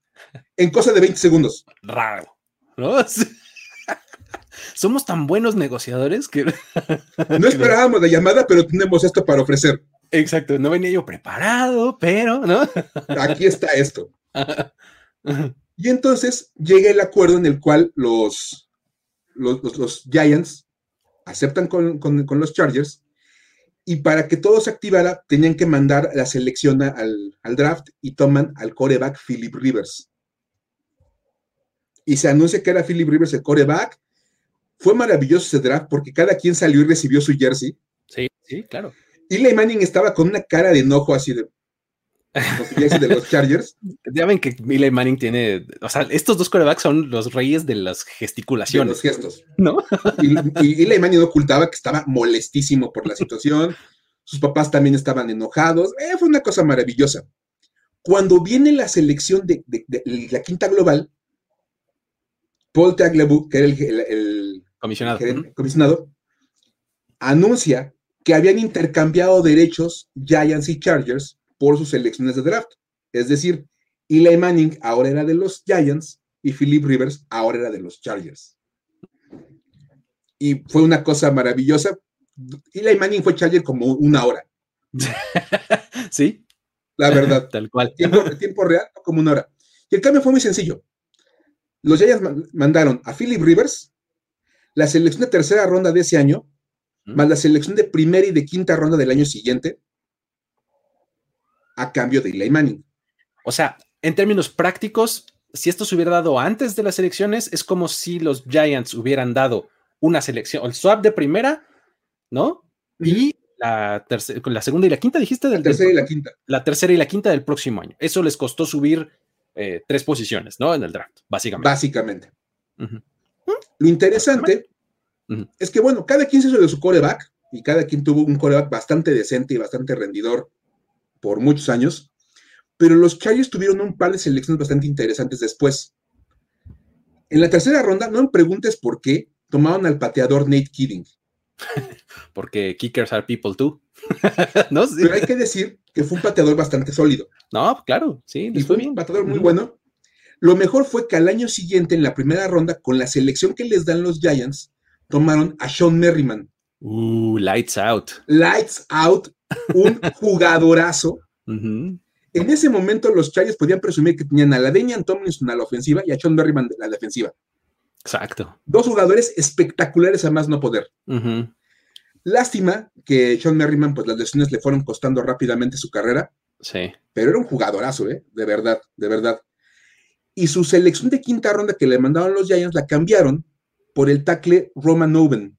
en cosa de 20 segundos. Raro, ¿no? Somos tan buenos negociadores que... no esperábamos la llamada, pero tenemos esto para ofrecer. Exacto, no venía yo preparado, pero, ¿no? Aquí está esto. Y entonces llega el acuerdo en el cual los, los, Giants aceptan con, los Chargers y para que todo se activara tenían que mandar la selección al, al draft y toman al coreback Philip Rivers. Y se anuncia que era Philip Rivers el coreback. Fue maravilloso ese draft porque cada quien salió y recibió su jersey. Sí, sí, claro. Eli Manning estaba con una cara de enojo así de, de los Chargers. Ya ven que Eli Manning tiene, o sea, estos dos corebacks son los reyes de las gesticulaciones. los gestos. ¿No? Y, Eli Manning ocultaba que estaba molestísimo por la situación. Sus papás también estaban enojados. Eh, fue una cosa maravillosa. Cuando viene la selección de, la quinta global, Paul Tagliabue, que era el, comisionado. comisionado, anuncia que habían intercambiado derechos Giants y Chargers por sus selecciones de draft. Es decir, Eli Manning ahora era de los Giants y Philip Rivers ahora era de los Chargers. Y fue una cosa maravillosa. Eli Manning fue Charger como una hora. sí. La verdad. Tal cual. Tiempo, tiempo real, como una hora. Y el cambio fue muy sencillo. Los Giants mandaron a Philip Rivers la selección de tercera ronda de ese año más la selección de primera y de quinta ronda del año siguiente a cambio de Eli Manning. O sea, en términos prácticos, si esto se hubiera dado antes de las elecciones, es como si los Giants hubieran dado una selección, el swap de primera, ¿no? Y la, la segunda y la quinta, dijiste. Del, la tercera y la quinta. La tercera y la quinta del próximo año. Eso les costó subir eh, tres posiciones, ¿no? En el draft, básicamente. Básicamente. Lo interesante es que, bueno, cada quien se hizo de su coreback y cada quien tuvo un coreback bastante decente y bastante rendidor por muchos años, pero los Chargers tuvieron un par de selecciones bastante interesantes después. En la tercera ronda, no me preguntes por qué, tomaron al pateador Nate Kidding. Porque kickers are people too. no, Pero hay que decir que fue un pateador bastante sólido. No, claro, sí. Y fue un pateador muy bueno. Lo mejor fue que al año siguiente, en la primera ronda, con la selección que les dan los Giants, tomaron a Sean Merriman. Uh, lights out. Lights out, un jugadorazo. En ese momento los Chargers podían presumir que tenían a la Denian Tomlinson a la ofensiva y a Sean Merriman a la defensiva. Exacto. Dos jugadores espectaculares a más no poder. Lástima que Sean Merriman, pues las lesiones le fueron costando rápidamente su carrera. Sí. Pero era un jugadorazo, ¿eh? De verdad, de verdad. Y su selección de quinta ronda que le mandaron los Giants la cambiaron por el tackle Roman Oven,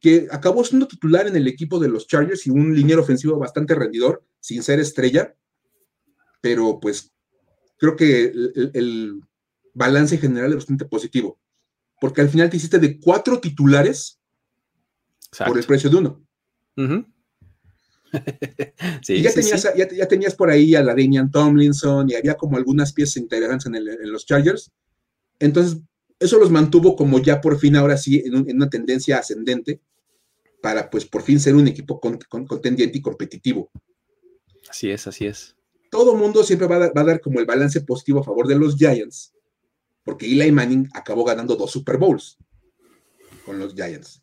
que acabó siendo titular en el equipo de los Chargers y un liniero ofensivo bastante rendidor, sin ser estrella, pero pues creo que el, balance general es bastante positivo, porque al final te hiciste de cuatro titulares por el precio de uno. y ya, tenías, ya, tenías por ahí a la Damian Tomlinson y había como algunas piezas interesantes en, en los Chargers. Entonces, eso los mantuvo como ya por fin ahora sí en, una tendencia ascendente para pues por fin ser un equipo contendiente y competitivo. Así es, así es. Todo mundo siempre va a, dar como el balance positivo a favor de los Giants, porque Eli Manning acabó ganando dos Super Bowls con los Giants.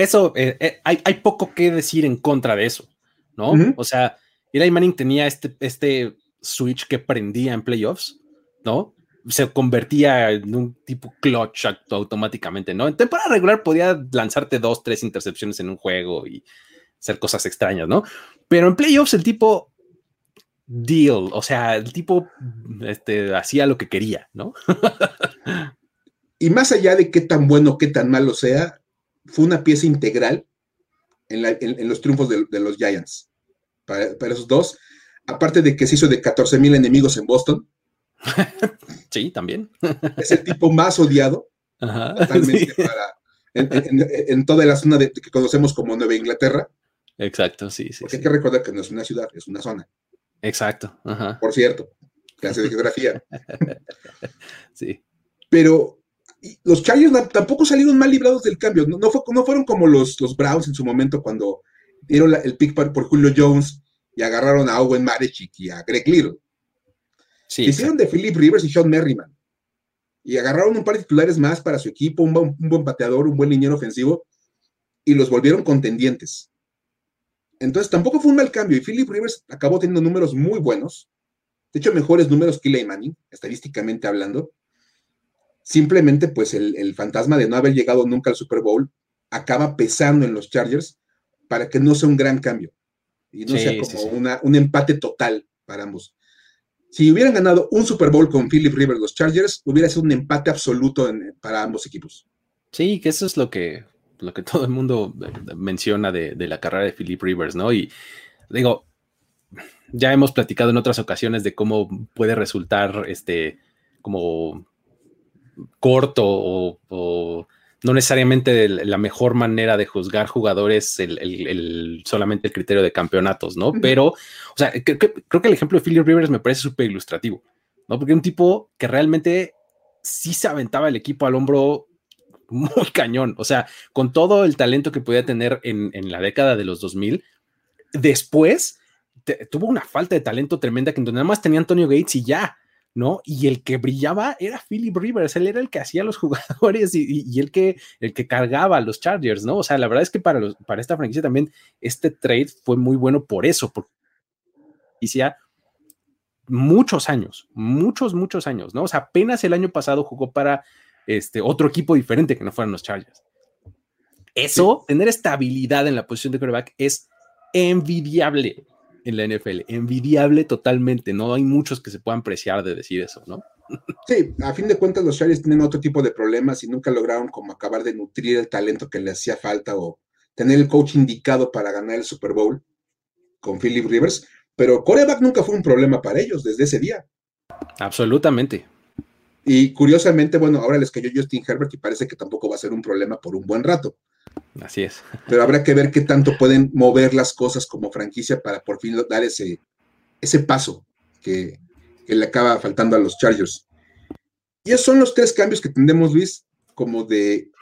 Eso, eh, eh, hay, poco que decir en contra de eso, ¿no? O sea, Eli Manning tenía este, este switch que prendía en playoffs, ¿no? se convertía en un tipo clutch automáticamente, ¿no? En temporada regular podía lanzarte dos, tres intercepciones en un juego y hacer cosas extrañas, ¿no? Pero en playoffs el tipo deal, o sea, el tipo este, hacía lo que quería, ¿no? y más allá de qué tan bueno, qué tan malo sea, fue una pieza integral en, los triunfos de, los Giants. Para, esos dos. Aparte de que se hizo de 14 mil enemigos en Boston. sí, también. es el tipo más odiado. totalmente en, toda la zona que conocemos como Nueva Inglaterra. Exacto, sí, sí. Porque hay que recordar que no es una ciudad, es una zona. Exacto. Por cierto, clase de geografía. sí. Pero los Chargers tampoco salieron mal librados del cambio. No, no, fueron como los, los, Browns en su momento cuando dieron el pick por, Julio Jones y agarraron a Owen Marechik y a Greg Little. Sí, hicieron de Philip Rivers y Sean Merriman. Y agarraron un par de titulares más para su equipo, un, un buen bateador, un buen liniero ofensivo, y los volvieron contendientes. Entonces tampoco fue un mal cambio. Y Philip Rivers acabó teniendo números muy buenos. De hecho, mejores números que Eli Manning, estadísticamente hablando. Simplemente, pues, el, fantasma de no haber llegado nunca al Super Bowl acaba pesando en los Chargers para que no sea un gran cambio. Y no sea como Una, un empate total para ambos. Si hubieran ganado un Super Bowl con Philip Rivers los Chargers, hubiera sido un empate absoluto para ambos equipos. Sí, que eso es lo que, lo que todo el mundo menciona de, la carrera de Philip Rivers, ¿no? Y digo, ya hemos platicado en otras ocasiones de cómo puede resultar este como corto o, no necesariamente la mejor manera de juzgar jugadores el, solamente el criterio de campeonatos, ¿no? Pero, o sea, creo que el ejemplo de Philip Rivers me parece súper ilustrativo, ¿no? Porque un tipo que realmente sí se aventaba el equipo al hombro muy cañón. O sea, con todo el talento que podía tener en, la década de los 2000, después tuvo una falta de talento tremenda que nada más tenía Antonio Gates y ya, ¿no? Y el que brillaba era Philip Rivers, él era el que hacía los jugadores y, el, que, el que cargaba a los Chargers, ¿no? O sea, la verdad es que para, los, para esta franquicia también este trade fue muy bueno por eso, porque hacía muchos años, muchos, muchos años, ¿no? O sea, apenas el año pasado jugó para este, otro equipo diferente que no fueran los Chargers. Eso, tener estabilidad en la posición de quarterback es envidiable en la NFL, envidiable totalmente. No hay muchos que se puedan preciar de decir eso, ¿no? Sí, a fin de cuentas los Chargers tienen otro tipo de problemas y nunca lograron como acabar de nutrir el talento que le hacía falta o tener el coach indicado para ganar el Super Bowl con Philip Rivers, pero quarterback nunca fue un problema para ellos desde ese día. Absolutamente. Y curiosamente, bueno, ahora les cayó Justin Herbert y parece que tampoco va a ser un problema por un buen rato. Así es. Pero habrá que ver qué tanto pueden mover las cosas como franquicia para por fin dar ese, ese paso que, le acaba faltando a los Chargers. Y esos son los tres cambios que tendremos, Luis, como de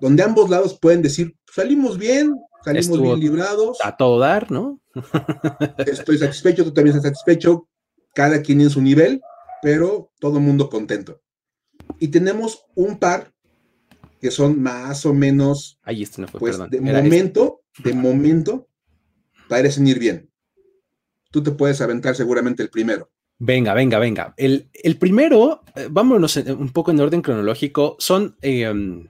donde ambos lados pueden decir, salimos bien, salimos bien librados. A todo dar, ¿no? Estoy satisfecho, tú también estás satisfecho, cada quien en su nivel pero todo el mundo contento. Y tenemos un par que son más o menos, Ahí este no fue, pues, de momento, de momento, parecen ir bien. Tú te puedes aventar seguramente el primero. Venga, venga, venga. El, primero, eh, vámonos un poco en orden cronológico, son em,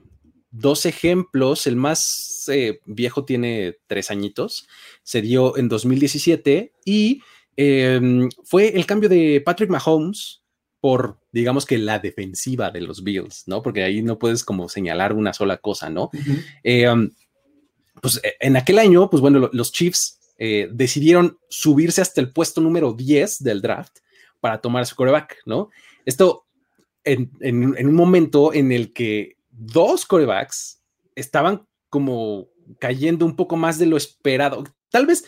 dos ejemplos. El más eh, viejo tiene tres añitos, se dio en 2017 y em, fue el cambio de Patrick Mahomes por, digamos que la defensiva de los Bills, ¿no? Porque ahí no puedes como señalar una sola cosa, ¿no? Eh, um, pues e, en aquel año, pues bueno, los Chiefs eh, decidieron subirse hasta el puesto número 10 del draft para tomar su coreback, ¿no? Esto en, en un momento en el que dos corebacks estaban como cayendo un poco más de lo esperado. Tal vez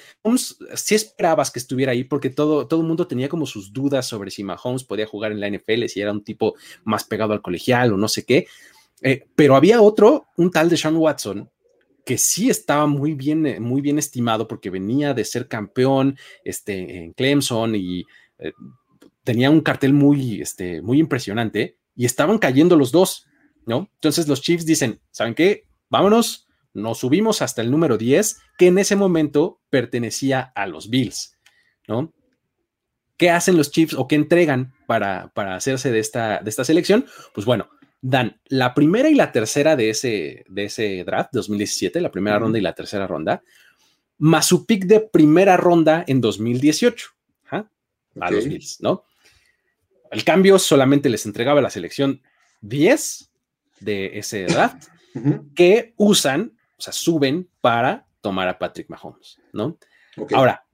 si esperabas que estuviera ahí porque todo, todo el mundo tenía como sus dudas sobre si Mahomes podía jugar en la NFL, si era un tipo más pegado al colegial o no sé qué. Eh, pero había otro, un tal de Sean Watson, que sí estaba muy bien, eh, muy bien estimado porque venía de ser campeón este, en Clemson y eh, tenía un cartel muy, este, muy impresionante y estaban cayendo los dos, ¿no? Entonces los Chiefs dicen, ¿saben qué? Vámonos, nos subimos hasta el número 10, que en ese momento pertenecía a los Bills, ¿no? ¿Qué hacen los Chiefs o qué entregan para, para hacerse de esta, de esta selección? Pues bueno, dan la primera y la tercera de ese, de ese draft 2017, la primera ronda y la tercera ronda, más su pick de primera ronda en 2018 a los Bills, ¿no? El cambio solamente les entregaba la selección 10 de ese draft que usan o sea, suben para tomar a Patrick Mahomes, ¿no? Ahora,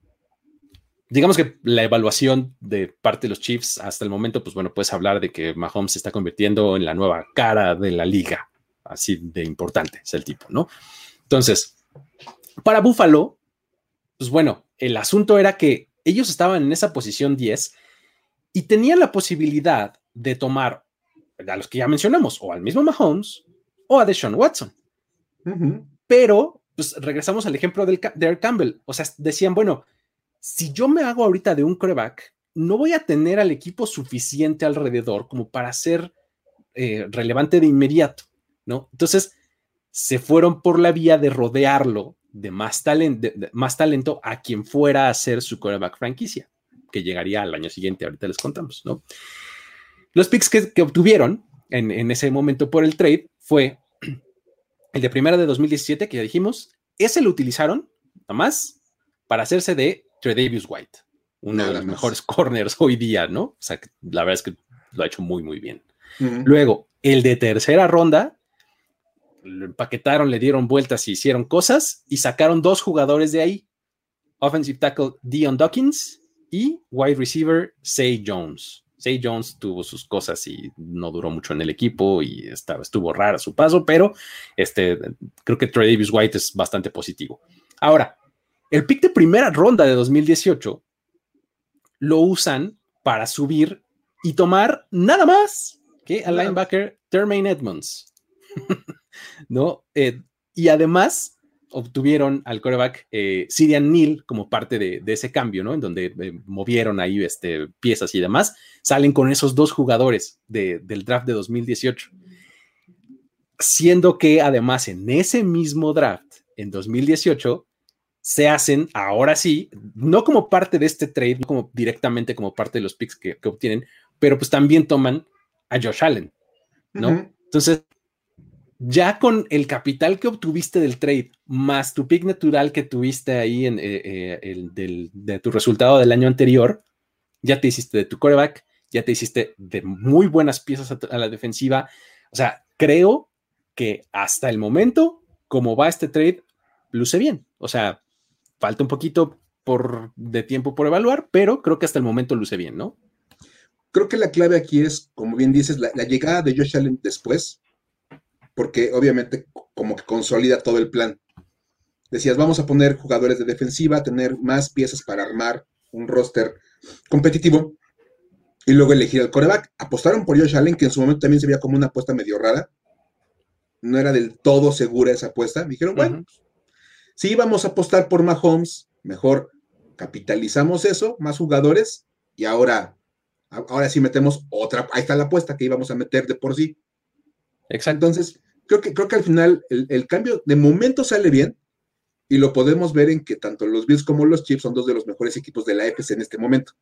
digamos que la evaluación de parte de los Chiefs hasta el momento, pues bueno, puedes hablar de que Mahomes se está convirtiendo en la nueva cara de la liga, así de importante es el tipo, ¿no? Entonces, para Buffalo, pues bueno, el asunto era que ellos estaban en esa posición 10 y tenían la posibilidad de tomar a los que ya mencionamos, o al mismo Mahomes o a Deshaun Watson. Pero, pues regresamos al ejemplo de Eric Campbell. O sea, decían, bueno, si yo me hago ahorita de un coreback, no voy a tener al equipo suficiente alrededor como para ser eh, relevante de inmediato, ¿no? Entonces, se fueron por la vía de rodearlo de más, más talento a quien fuera a ser su coreback franquicia, que llegaría al año siguiente, ahorita les contamos, ¿no? Los picks que, obtuvieron en, ese momento por el trade fue el de primera de 2017, que ya dijimos, ese lo utilizaron, nada más, para hacerse de Tredavious White, uno de los mejores corners hoy día, ¿no? O sea, la verdad es que lo ha hecho muy, muy bien. Luego, el de tercera ronda, lo empaquetaron, le dieron vueltas y hicieron cosas y sacaron dos jugadores de ahí. Offensive tackle Dion Dawkins y wide receiver Say Jones. Say Jones tuvo sus cosas y no duró mucho en el equipo y estaba, estuvo rara su paso, pero este, creo que Trey Davis White es bastante positivo. Ahora, el pick de primera ronda de 2018 lo usan para subir y tomar nada más que al linebacker Termaine Edmonds. ¿No? Eh, y además obtuvieron al coreback eh, Sirian Neal como parte de, ese cambio, ¿no? En donde eh, movieron ahí este, piezas y demás. Salen con esos dos jugadores del draft de 2018. Siendo que además en ese mismo draft, en 2018, se hacen ahora sí, no como parte de este trade, no como directamente como parte de los picks que, obtienen, pero pues también toman a Josh Allen, ¿no? Entonces, ya con el capital que obtuviste del trade, más tu pick natural que tuviste ahí en eh, eh, el, de tu resultado del año anterior, ya te hiciste de tu coreback, ya te hiciste de muy buenas piezas a, la defensiva. O sea, creo que hasta el momento, como va este trade, luce bien. O sea, falta un poquito por, de tiempo por evaluar, pero creo que hasta el momento luce bien, ¿no? Creo que la clave aquí es, como bien dices, la llegada de Josh Allen después porque obviamente como que consolida todo el plan. Decías, vamos a poner jugadores de defensiva, tener más piezas para armar un roster competitivo y luego elegir al coreback. Apostaron por Josh Allen, que en su momento también se veía como una apuesta medio rara. No era del todo segura esa apuesta. Dijeron, bueno, si íbamos a apostar por Mahomes, mejor capitalizamos eso, más jugadores, y ahora, ahora sí metemos otra, ahí está la apuesta que íbamos a meter de por sí. Exacto. Entonces, creo que, creo que al final el, cambio de momento sale bien y lo podemos ver en que tanto los Bills como los Chiefs son dos de los mejores equipos de la EPS en este momento.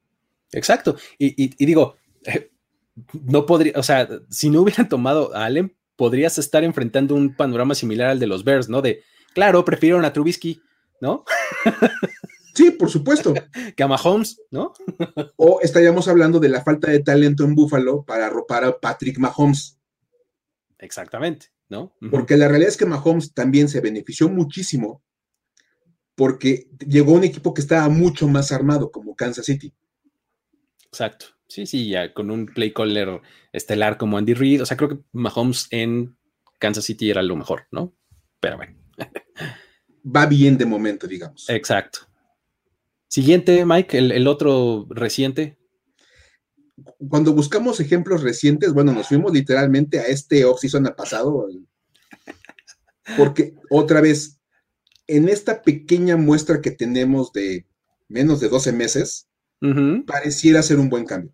Exacto. Y, digo, eh, no podría, o sea, si no hubieran tomado a Allen, podrías estar enfrentando un panorama similar al de los Bears, ¿no? De, claro, prefirieron a Trubisky, ¿no? Sí, por supuesto. que a Mahomes, ¿no? o estaríamos hablando de la falta de talento en Buffalo para arropar a Patrick Mahomes. Exactamente. ¿No? Porque la realidad es que Mahomes también se benefició muchísimo porque llegó un equipo que estaba mucho más armado, como Kansas City. Exacto. Sí, sí, ya con un play caller estelar como Andy Reid. O sea, creo que Mahomes en Kansas City era lo mejor, ¿no? Pero bueno. Va bien de momento, digamos. Exacto. Siguiente, Mike, el, el otro reciente cuando buscamos ejemplos recientes, bueno, nos fuimos literalmente a este off-season pasado, porque otra vez, en esta pequeña muestra que tenemos de menos de 12 meses, pareciera ser un buen cambio.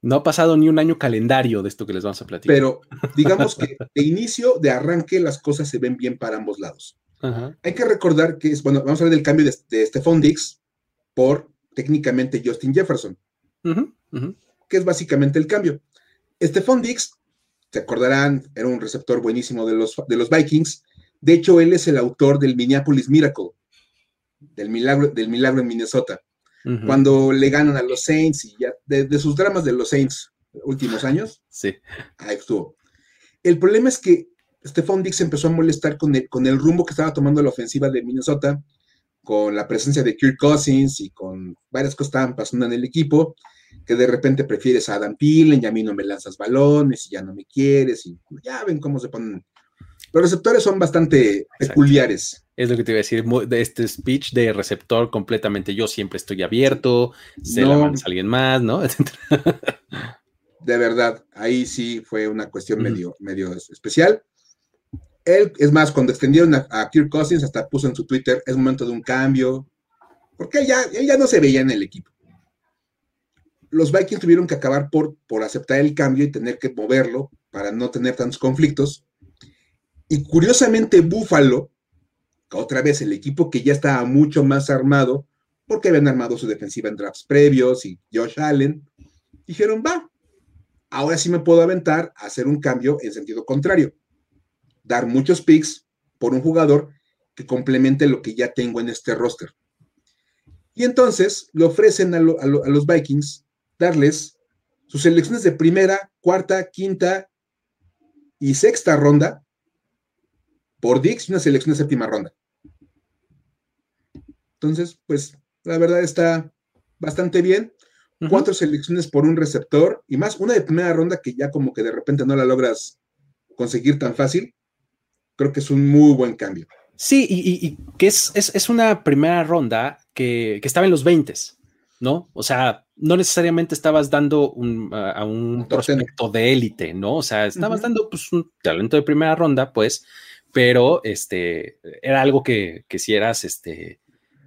No ha pasado ni un año calendario de esto que les vamos a platicar. Pero digamos que de inicio, de arranque, las cosas se ven bien para ambos lados. Hay que recordar que es, bueno, vamos a ver del cambio de, de Stephon Dix por técnicamente Justin Jefferson que es básicamente el cambio. Stephon Dix, se acordarán, era un receptor buenísimo de los, de los Vikings. De hecho, él es el autor del Minneapolis Miracle, del milagro, del milagro en Minnesota. Cuando le ganan a los Saints y ya, de, sus dramas de los Saints últimos años. Sí. Ahí estuvo. El problema es que Stephon Dix empezó a molestar con el, con el rumbo que estaba tomando la ofensiva de Minnesota con la presencia de Kirk Cousins y con varias cosas que estaban pasando en el equipo, que de repente prefieres a Adam Thielen y a mí no me lanzas balones y ya no me quieres y ya ven cómo se ponen. Los receptores son bastante peculiares. Es lo que te iba a decir, de este speech de receptor completamente yo siempre estoy abierto, se no, la alguien más, ¿no? de verdad, ahí sí fue una cuestión medio, medio especial. Él, es más, cuando extendieron a, Kirk Cousins, hasta puso en su Twitter, es momento de un cambio, porque ya, él ya no se veía en el equipo los Vikings tuvieron que acabar por, por aceptar el cambio y tener que moverlo para no tener tantos conflictos. Y curiosamente, Buffalo, otra vez el equipo que ya estaba mucho más armado, porque habían armado su defensiva en drafts previos y Josh Allen, dijeron, va, ahora sí me puedo aventar a hacer un cambio en sentido contrario, dar muchos picks por un jugador que complemente lo que ya tengo en este roster. Y entonces le ofrecen a, a los Vikings darles sus selecciones de primera, cuarta, quinta y sexta ronda por Dix y una selección de séptima ronda. Entonces, pues la verdad está bastante bien. Cuatro selecciones por un receptor y más una de primera ronda que ya como que de repente no la logras conseguir tan fácil. Creo que es un muy buen cambio. Sí, y, que es, es, una primera ronda que, que estaba en los 20, ¿no? O sea, no necesariamente estabas dando a un prospecto de élite, ¿no? O sea, estabas dando pues, un talento de primera ronda, pues, pero este era algo que, si eras este,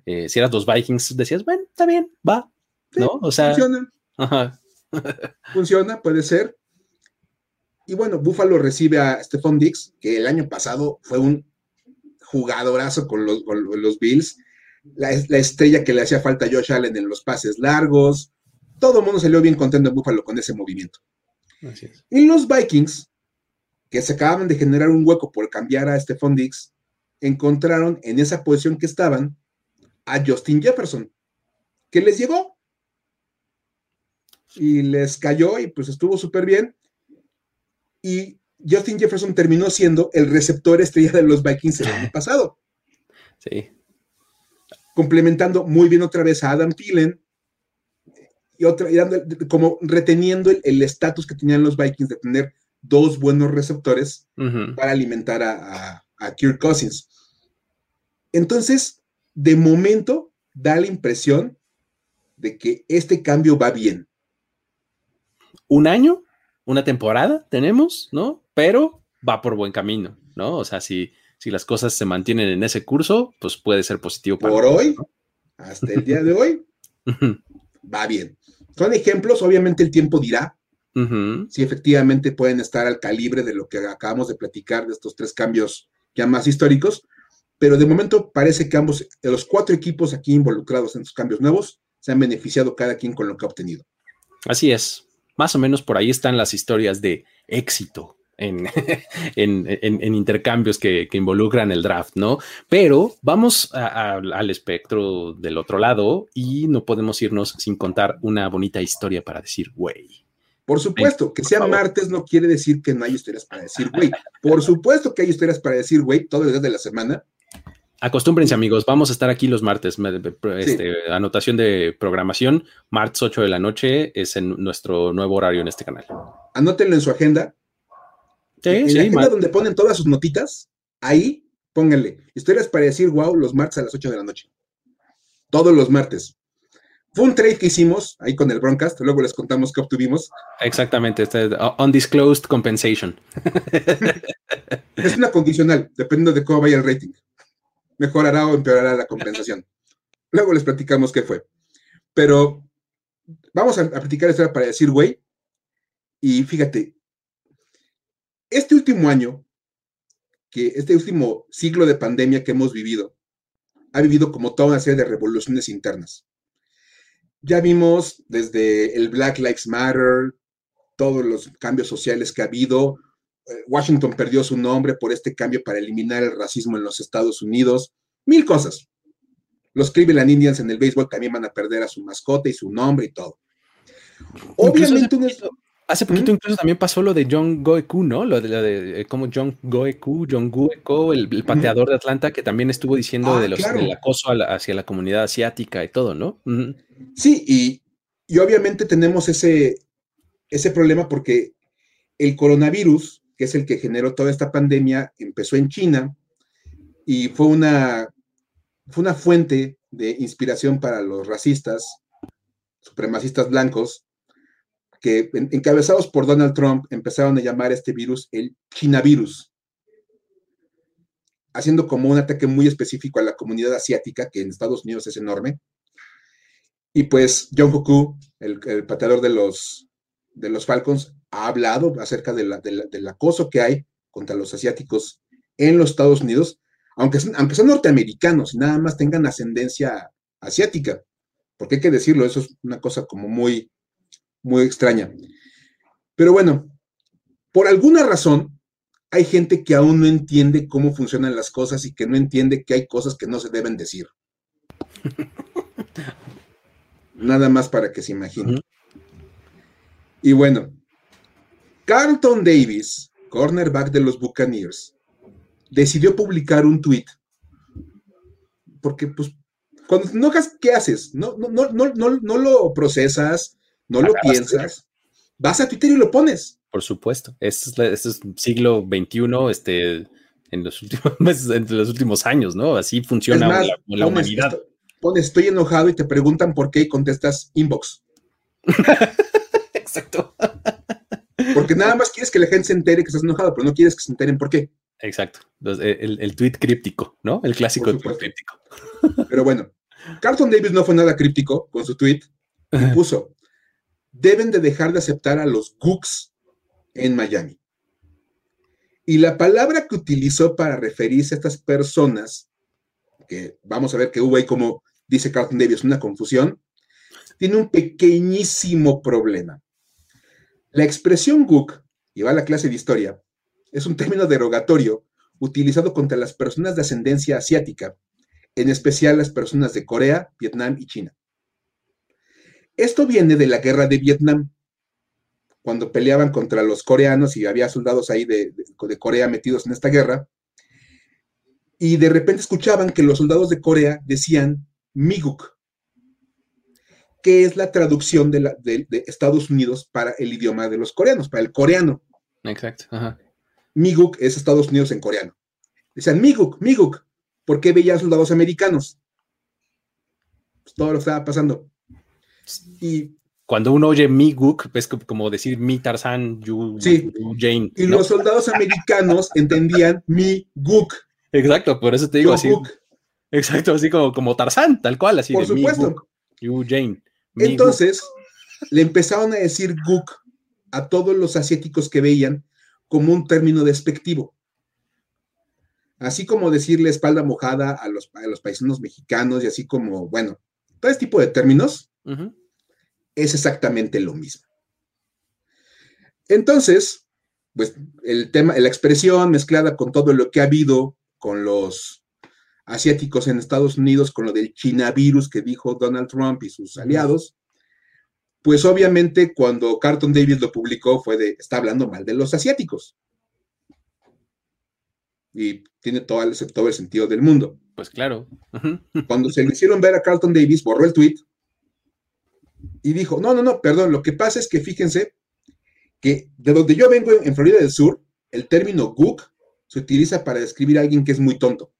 eh, si eras los Vikings, decías, bueno, está bien, va, ¿no? O sea, funciona. Funciona, puede ser. Y bueno, Buffalo recibe a Stephon Dix, que el año pasado fue un jugadorazo con los, los Bills. La, la, estrella que le hacía falta a Josh Allen en los pases largos, todo el mundo salió bien contento en Buffalo con ese movimiento. Y los Vikings, que se acababan de generar un hueco por cambiar a Stephon Dix, encontraron en esa posición que estaban a Justin Jefferson, que les llegó y les cayó y pues estuvo súper bien. Y Justin Jefferson terminó siendo el receptor estrella de los Vikings el año pasado. Sí. Complementando muy bien otra vez a Adam Thielen, y otra, como reteniendo el estatus que tenían los Vikings de tener dos buenos receptores para alimentar a, a, Kirk Cousins. Entonces, de momento, da la impresión de que este cambio va bien. Un año, una temporada tenemos, ¿no? Pero va por buen camino, ¿no? O sea, si, si las cosas se mantienen en ese curso, pues puede ser positivo para Por hoy, hasta el día de hoy, va bien. Son ejemplos, obviamente el tiempo dirá. Si efectivamente pueden estar al calibre de lo que acabamos de platicar de estos tres cambios ya más históricos, pero de momento parece que ambos, de los cuatro equipos aquí involucrados en estos cambios nuevos, se han beneficiado cada quien con lo que ha obtenido. Así es, más o menos por ahí están las historias de éxito en, intercambios que, involucran el draft, ¿no? Pero vamos al espectro del otro lado y no podemos irnos sin contar una bonita historia para decir, güey. Por supuesto, que sea martes no quiere decir que no hay historias para decir, güey. Por supuesto que hay historias para decir, güey, todo el día de la semana. Acostúmbrense, amigos. Vamos a estar aquí los martes. Este, anotación de programación. Martes 8 de la noche es en nuestro nuevo horario en este canal. Anótenlo en su agenda en la agenda donde ponen todas sus notitas, ahí pónganle historias para decir wow los martes a las 8 de la noche. Todos los martes. Fue un trade que hicimos ahí con el Broncast, luego les contamos qué obtuvimos. Exactamente, este, undisclosed compensation. es una condicional, dependiendo de cómo vaya el rating. Mejorará o empeorará la compensación. Luego les platicamos qué fue. Pero vamos a, a platicar historia para decir, güey, y fíjate, este último año, que este último siglo de pandemia que hemos vivido, ha vivido como toda una serie de revoluciones internas. Ya vimos desde el Black Lives Matter, todos los cambios sociales que ha habido. Eh, Washington perdió su nombre por este cambio para eliminar el racismo en los Estados Unidos. Mil cosas. Los Cleveland Indians en el béisbol también van a perder a su mascota y su nombre y todo. Obviamente, Hace poquito incluso también pasó lo de John Goeku, ¿no? Lo de, lo de eh, como John Goeku, John Goeku, el, pateador de Atlanta, que también estuvo diciendo Ah, de los, claro. del acoso la- hacia la comunidad asiática y todo, ¿no? Sí, y, y obviamente tenemos ese, ese problema porque el coronavirus, que es el que generó toda esta pandemia, empezó en China y fue una, fue una fuente de inspiración para los racistas, supremacistas blancos, encabezados por Donald Trump empezaron a llamar a este virus el Chinavirus, haciendo como un ataque muy específico a la comunidad asiática, que en Estados Unidos es enorme. Y pues John Hoku, el, pateador de los, de los Falcons, ha hablado acerca del acoso que hay contra los asiáticos en los Estados Unidos, aunque, aunque son norteamericanos y nada más tengan ascendencia asiática, porque hay que decirlo, eso es una cosa como muy, muy extraña. Pero bueno, por alguna razón, hay gente que aún no entiende cómo funcionan las cosas y que no entiende que hay cosas que no se deben decir. Nada más para que se imaginen. Y bueno, Carlton Davis, cornerback de los Buccaneers, decidió publicar un tweet. Porque, pues, cuando te enojas, ¿qué haces? No, no, no, no, no, no lo procesas, no lo piensas. Vas a Twitter y lo pones. Por supuesto. Este es, este es siglo XXI, este, en los últimos meses, entre los últimos años, ¿no? Así funciona más, la, la pones, humanidad. esto- pones, estoy enojado y te preguntan por qué y contestas inbox. Exacto. Porque nada más quieres que la gente se entere que estás enojado, pero no quieres que se enteren por qué. Exacto. Eh, El, el tweet críptico, ¿no? El clásico tweet críptico. Pero bueno, Carlton Davis no fue nada críptico con su tweet y puso, deben de dejar de aceptar a los Gooks en Miami. Y la palabra que utilizó para referirse a estas personas, que vamos a ver que hubo ahí como dice Carlton Davis, una confusión, tiene un pequeñísimo problema. La expresión Gook, y va a la clase de historia, es un término derogatorio utilizado contra las personas de ascendencia asiática, en especial las personas de Corea, Vietnam y China. Esto viene de la guerra de Vietnam, cuando peleaban contra los coreanos y había soldados ahí de, de- de Corea metidos en esta guerra, y de repente escuchaban que los soldados de Corea decían Miguk, que es la traducción de, la- de- de Estados Unidos para el idioma de los coreanos, para el coreano. Exacto. Ajá. Miguk es Estados Unidos en coreano. Decían Miguk, Miguk, ¿por qué veían soldados americanos? Pues todo lo que estaba pasando. Y, Cuando uno oye mi Gook, es co- como decir mi Tarzan, you, Sí. you Jane. y ¿no? los soldados americanos entendían Miguk, Exacto, por eso te digo yo así. Exacto, así como, como Tarzán, tal cual, así por de mi supuesto. Gook, you Jane. mi Entonces, le empezaron a decir Guk a todos los asiáticos que veían como un término despectivo. Así como decirle espalda mojada a los, a los paisanos mexicanos y así como, bueno, todo este tipo de términos Es exactamente lo mismo. Entonces, pues el tema, la expresión mezclada con todo lo que ha habido con los asiáticos en Estados Unidos, con lo del Chinavirus que dijo Donald Trump y sus aliados, pues obviamente cuando Carlton Davis lo publicó fue de, está hablando mal de los asiáticos. Y tiene todo el, todo el sentido del mundo. Pues claro. Cuando se lo hicieron ver a Carlton Davis, borró el tweet y dijo, no, no, no, perdón, lo que pasa es que fíjense que de donde yo vengo en Florida del Sur, el término gook se utiliza para describir a alguien que es muy tonto.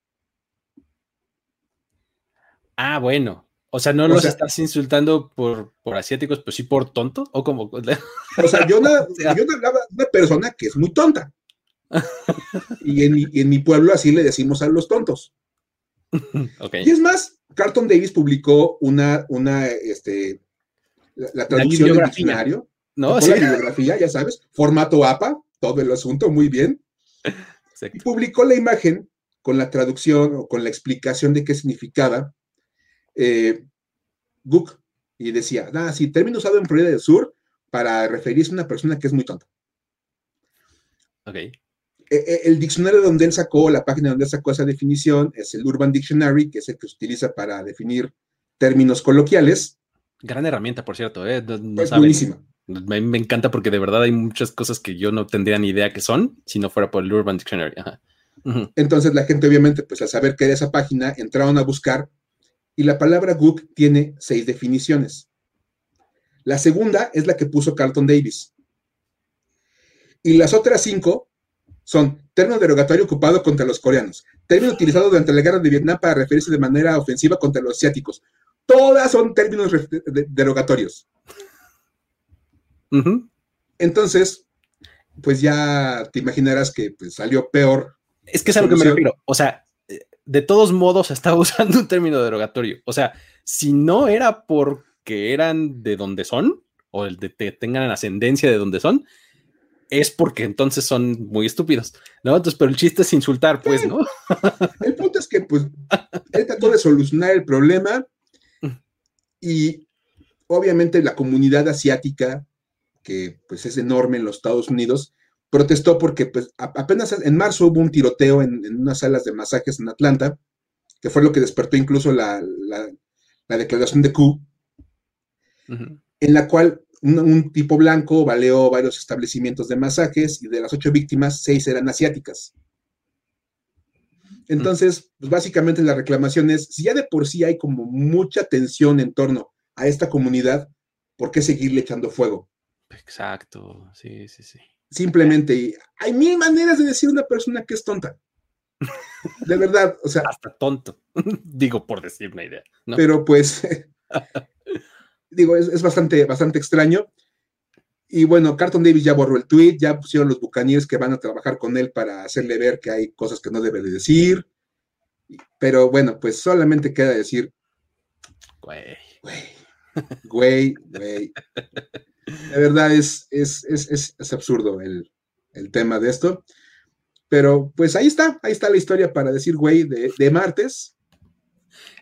Ah, bueno. O sea, no O los sea- estás insultando por, por asiáticos, pero sí por tonto. O como. O sea, yo no, O sea. yo no hablaba de una persona que es muy tonta. Y en mi, y en mi pueblo así le decimos a los tontos. Y es más, Carlton Davis publicó una, una, este, la, la traducción del diccionario No, sí. la bibliografía, ya sabes, formato APA, todo el asunto, muy bien. Y publicó la imagen con la traducción o con la explicación de qué significaba eh. Y decía, ah, sí, término usado en Florida del Sur para referirse a una persona que es muy tonta. Ok. Eh, eh, el diccionario donde él sacó, la página donde él sacó esa definición, es el Urban Dictionary, que es el que se utiliza para definir términos coloquiales. Gran herramienta, por cierto. ¿eh? No, no Es saben. buenísima. Me, me, encanta porque de verdad hay muchas cosas que yo no tendría ni idea que son si no fuera por el Urban Dictionary. Entonces la gente obviamente, pues al saber que era esa página, entraron a buscar y la palabra Gook tiene seis definiciones. La segunda es la que puso Carlton Davis. Y las otras cinco son término derogatorio ocupado contra los coreanos, término utilizado durante la guerra de Vietnam para referirse de manera ofensiva contra los asiáticos. Todas son términos derogatorios. Entonces, pues ya te imaginarás que pues, salió peor. Es que es a lo que me refiero. O sea, de todos modos estaba usando un término derogatorio. O sea, si no era porque eran de donde son, o el de que tengan ascendencia de donde son, es porque entonces son muy estúpidos, ¿no? Entonces, pero el chiste es insultar, pues, ¿no? El punto es que, pues, él trató de solucionar el problema y obviamente la comunidad asiática, que pues es enorme en los Estados Unidos, protestó porque pues, apenas en marzo hubo un tiroteo en, unas salas de masajes en Atlanta, que fue lo que despertó incluso la, declaración de Q, en la cual un, tipo blanco baleó varios establecimientos de masajes y de las ocho víctimas, seis eran asiáticas. Entonces, pues básicamente la reclamación es, si ya de por sí hay como mucha tensión en torno a esta comunidad, ¿por qué seguirle echando fuego? Exacto, sí, sí, sí. Simplemente, hay mil maneras de decir a una persona que es tonta. De verdad, o sea. Hasta tonto, digo por decir una idea. Pero pues, digo, es, bastante, bastante extraño. Y bueno, Carton Davis ya borró el tweet, ya pusieron los bucaníes que van a trabajar con él para hacerle ver que hay cosas que no debe de decir. Pero bueno, pues solamente queda decir. Güey. Güey. Güey, güey. De verdad es, es, es, es absurdo el, el, tema de esto. Pero pues ahí está, ahí está la historia para decir, güey, de, de martes.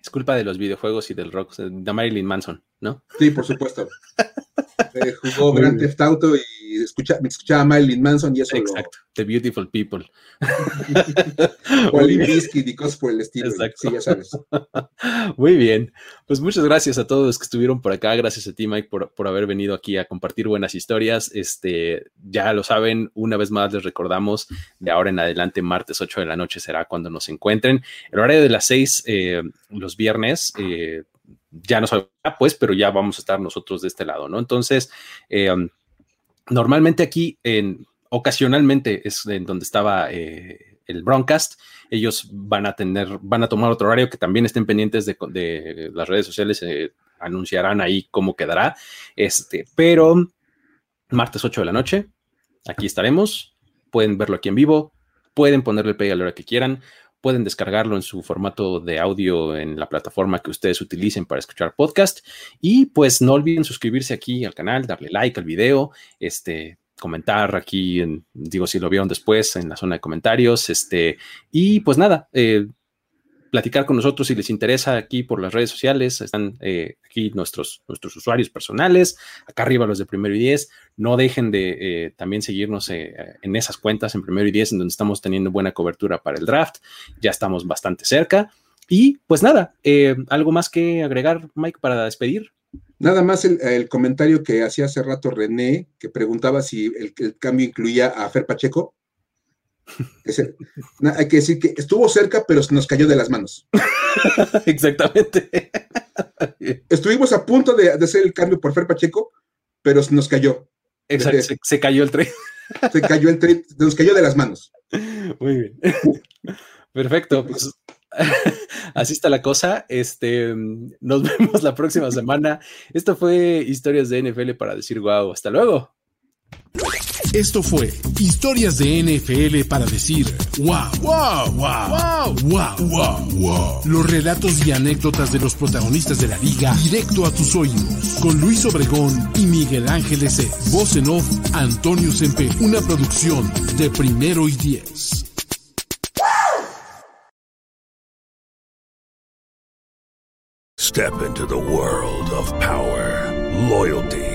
Es culpa de los videojuegos y del rock, de Marilyn Manson, ¿no? Sí, por supuesto. Eh, jugó Grand Theft Auto y escucha, me escuchaba Marilyn Manson y eso Exacto, The Beautiful People. o y cosas por el estilo. Exacto. Sí, ya sabes. Muy bien. Pues muchas gracias a todos los que estuvieron por acá. Gracias a ti, Mike, por, por haber venido aquí a compartir buenas historias. Este, ya lo saben, una vez más les recordamos, de ahora en adelante, martes 8 de la noche será cuando nos encuentren. El horario de las 6, eh, los viernes, eh, ya no sabemos, pues, pero ya vamos a estar nosotros de este lado, ¿no? Entonces, eh, normalmente aquí, en, ocasionalmente es en donde estaba eh, el broadcast, ellos van a tener, van a tomar otro horario que también estén pendientes de, las redes sociales, eh, anunciarán ahí cómo quedará, este, pero martes 8 de la noche, aquí estaremos, pueden verlo aquí en vivo, pueden ponerle play a la hora que quieran, pueden descargarlo en su formato de audio en la plataforma que ustedes utilicen para escuchar podcast. Y pues no olviden suscribirse aquí al canal, darle like al video, este, comentar aquí, digo, si lo vieron después en la zona de comentarios, este, y pues nada, eh, platicar con nosotros si les interesa aquí por las redes sociales. Están eh, aquí nuestros, nuestros usuarios personales, acá arriba los de Primero y Diez. No dejen de eh, también seguirnos eh, en esas cuentas en Primero y Diez, en donde estamos teniendo buena cobertura para el draft. Ya estamos bastante cerca. Y pues nada, ¿algo más que agregar, Mike, para despedir? Nada más el, comentario que hacía hace rato René, que preguntaba si el, el cambio incluía a Fer Pacheco hay que decir que estuvo cerca, pero se nos cayó de las manos. Exactamente. Estuvimos a punto de, hacer el cambio por Fer Pacheco, pero se nos cayó. Exacto, se, cayó el tren. Se cayó el tren, se nos cayó de las manos. Muy bien. Perfecto. Pues, así está la cosa. Este, nos vemos la próxima semana. Esto fue Historias de NFL para decir guau. Hasta luego. Esto fue Historias de NFL para decir wow, wow, wow, wow, wow, wow, Los relatos y anécdotas de los protagonistas de la liga directo a tus oídos. Con Luis Obregón y Miguel Ángeles E. Voz en off, Antonio Sempe. Una producción de primero y diez. Step into the world of power, loyalty.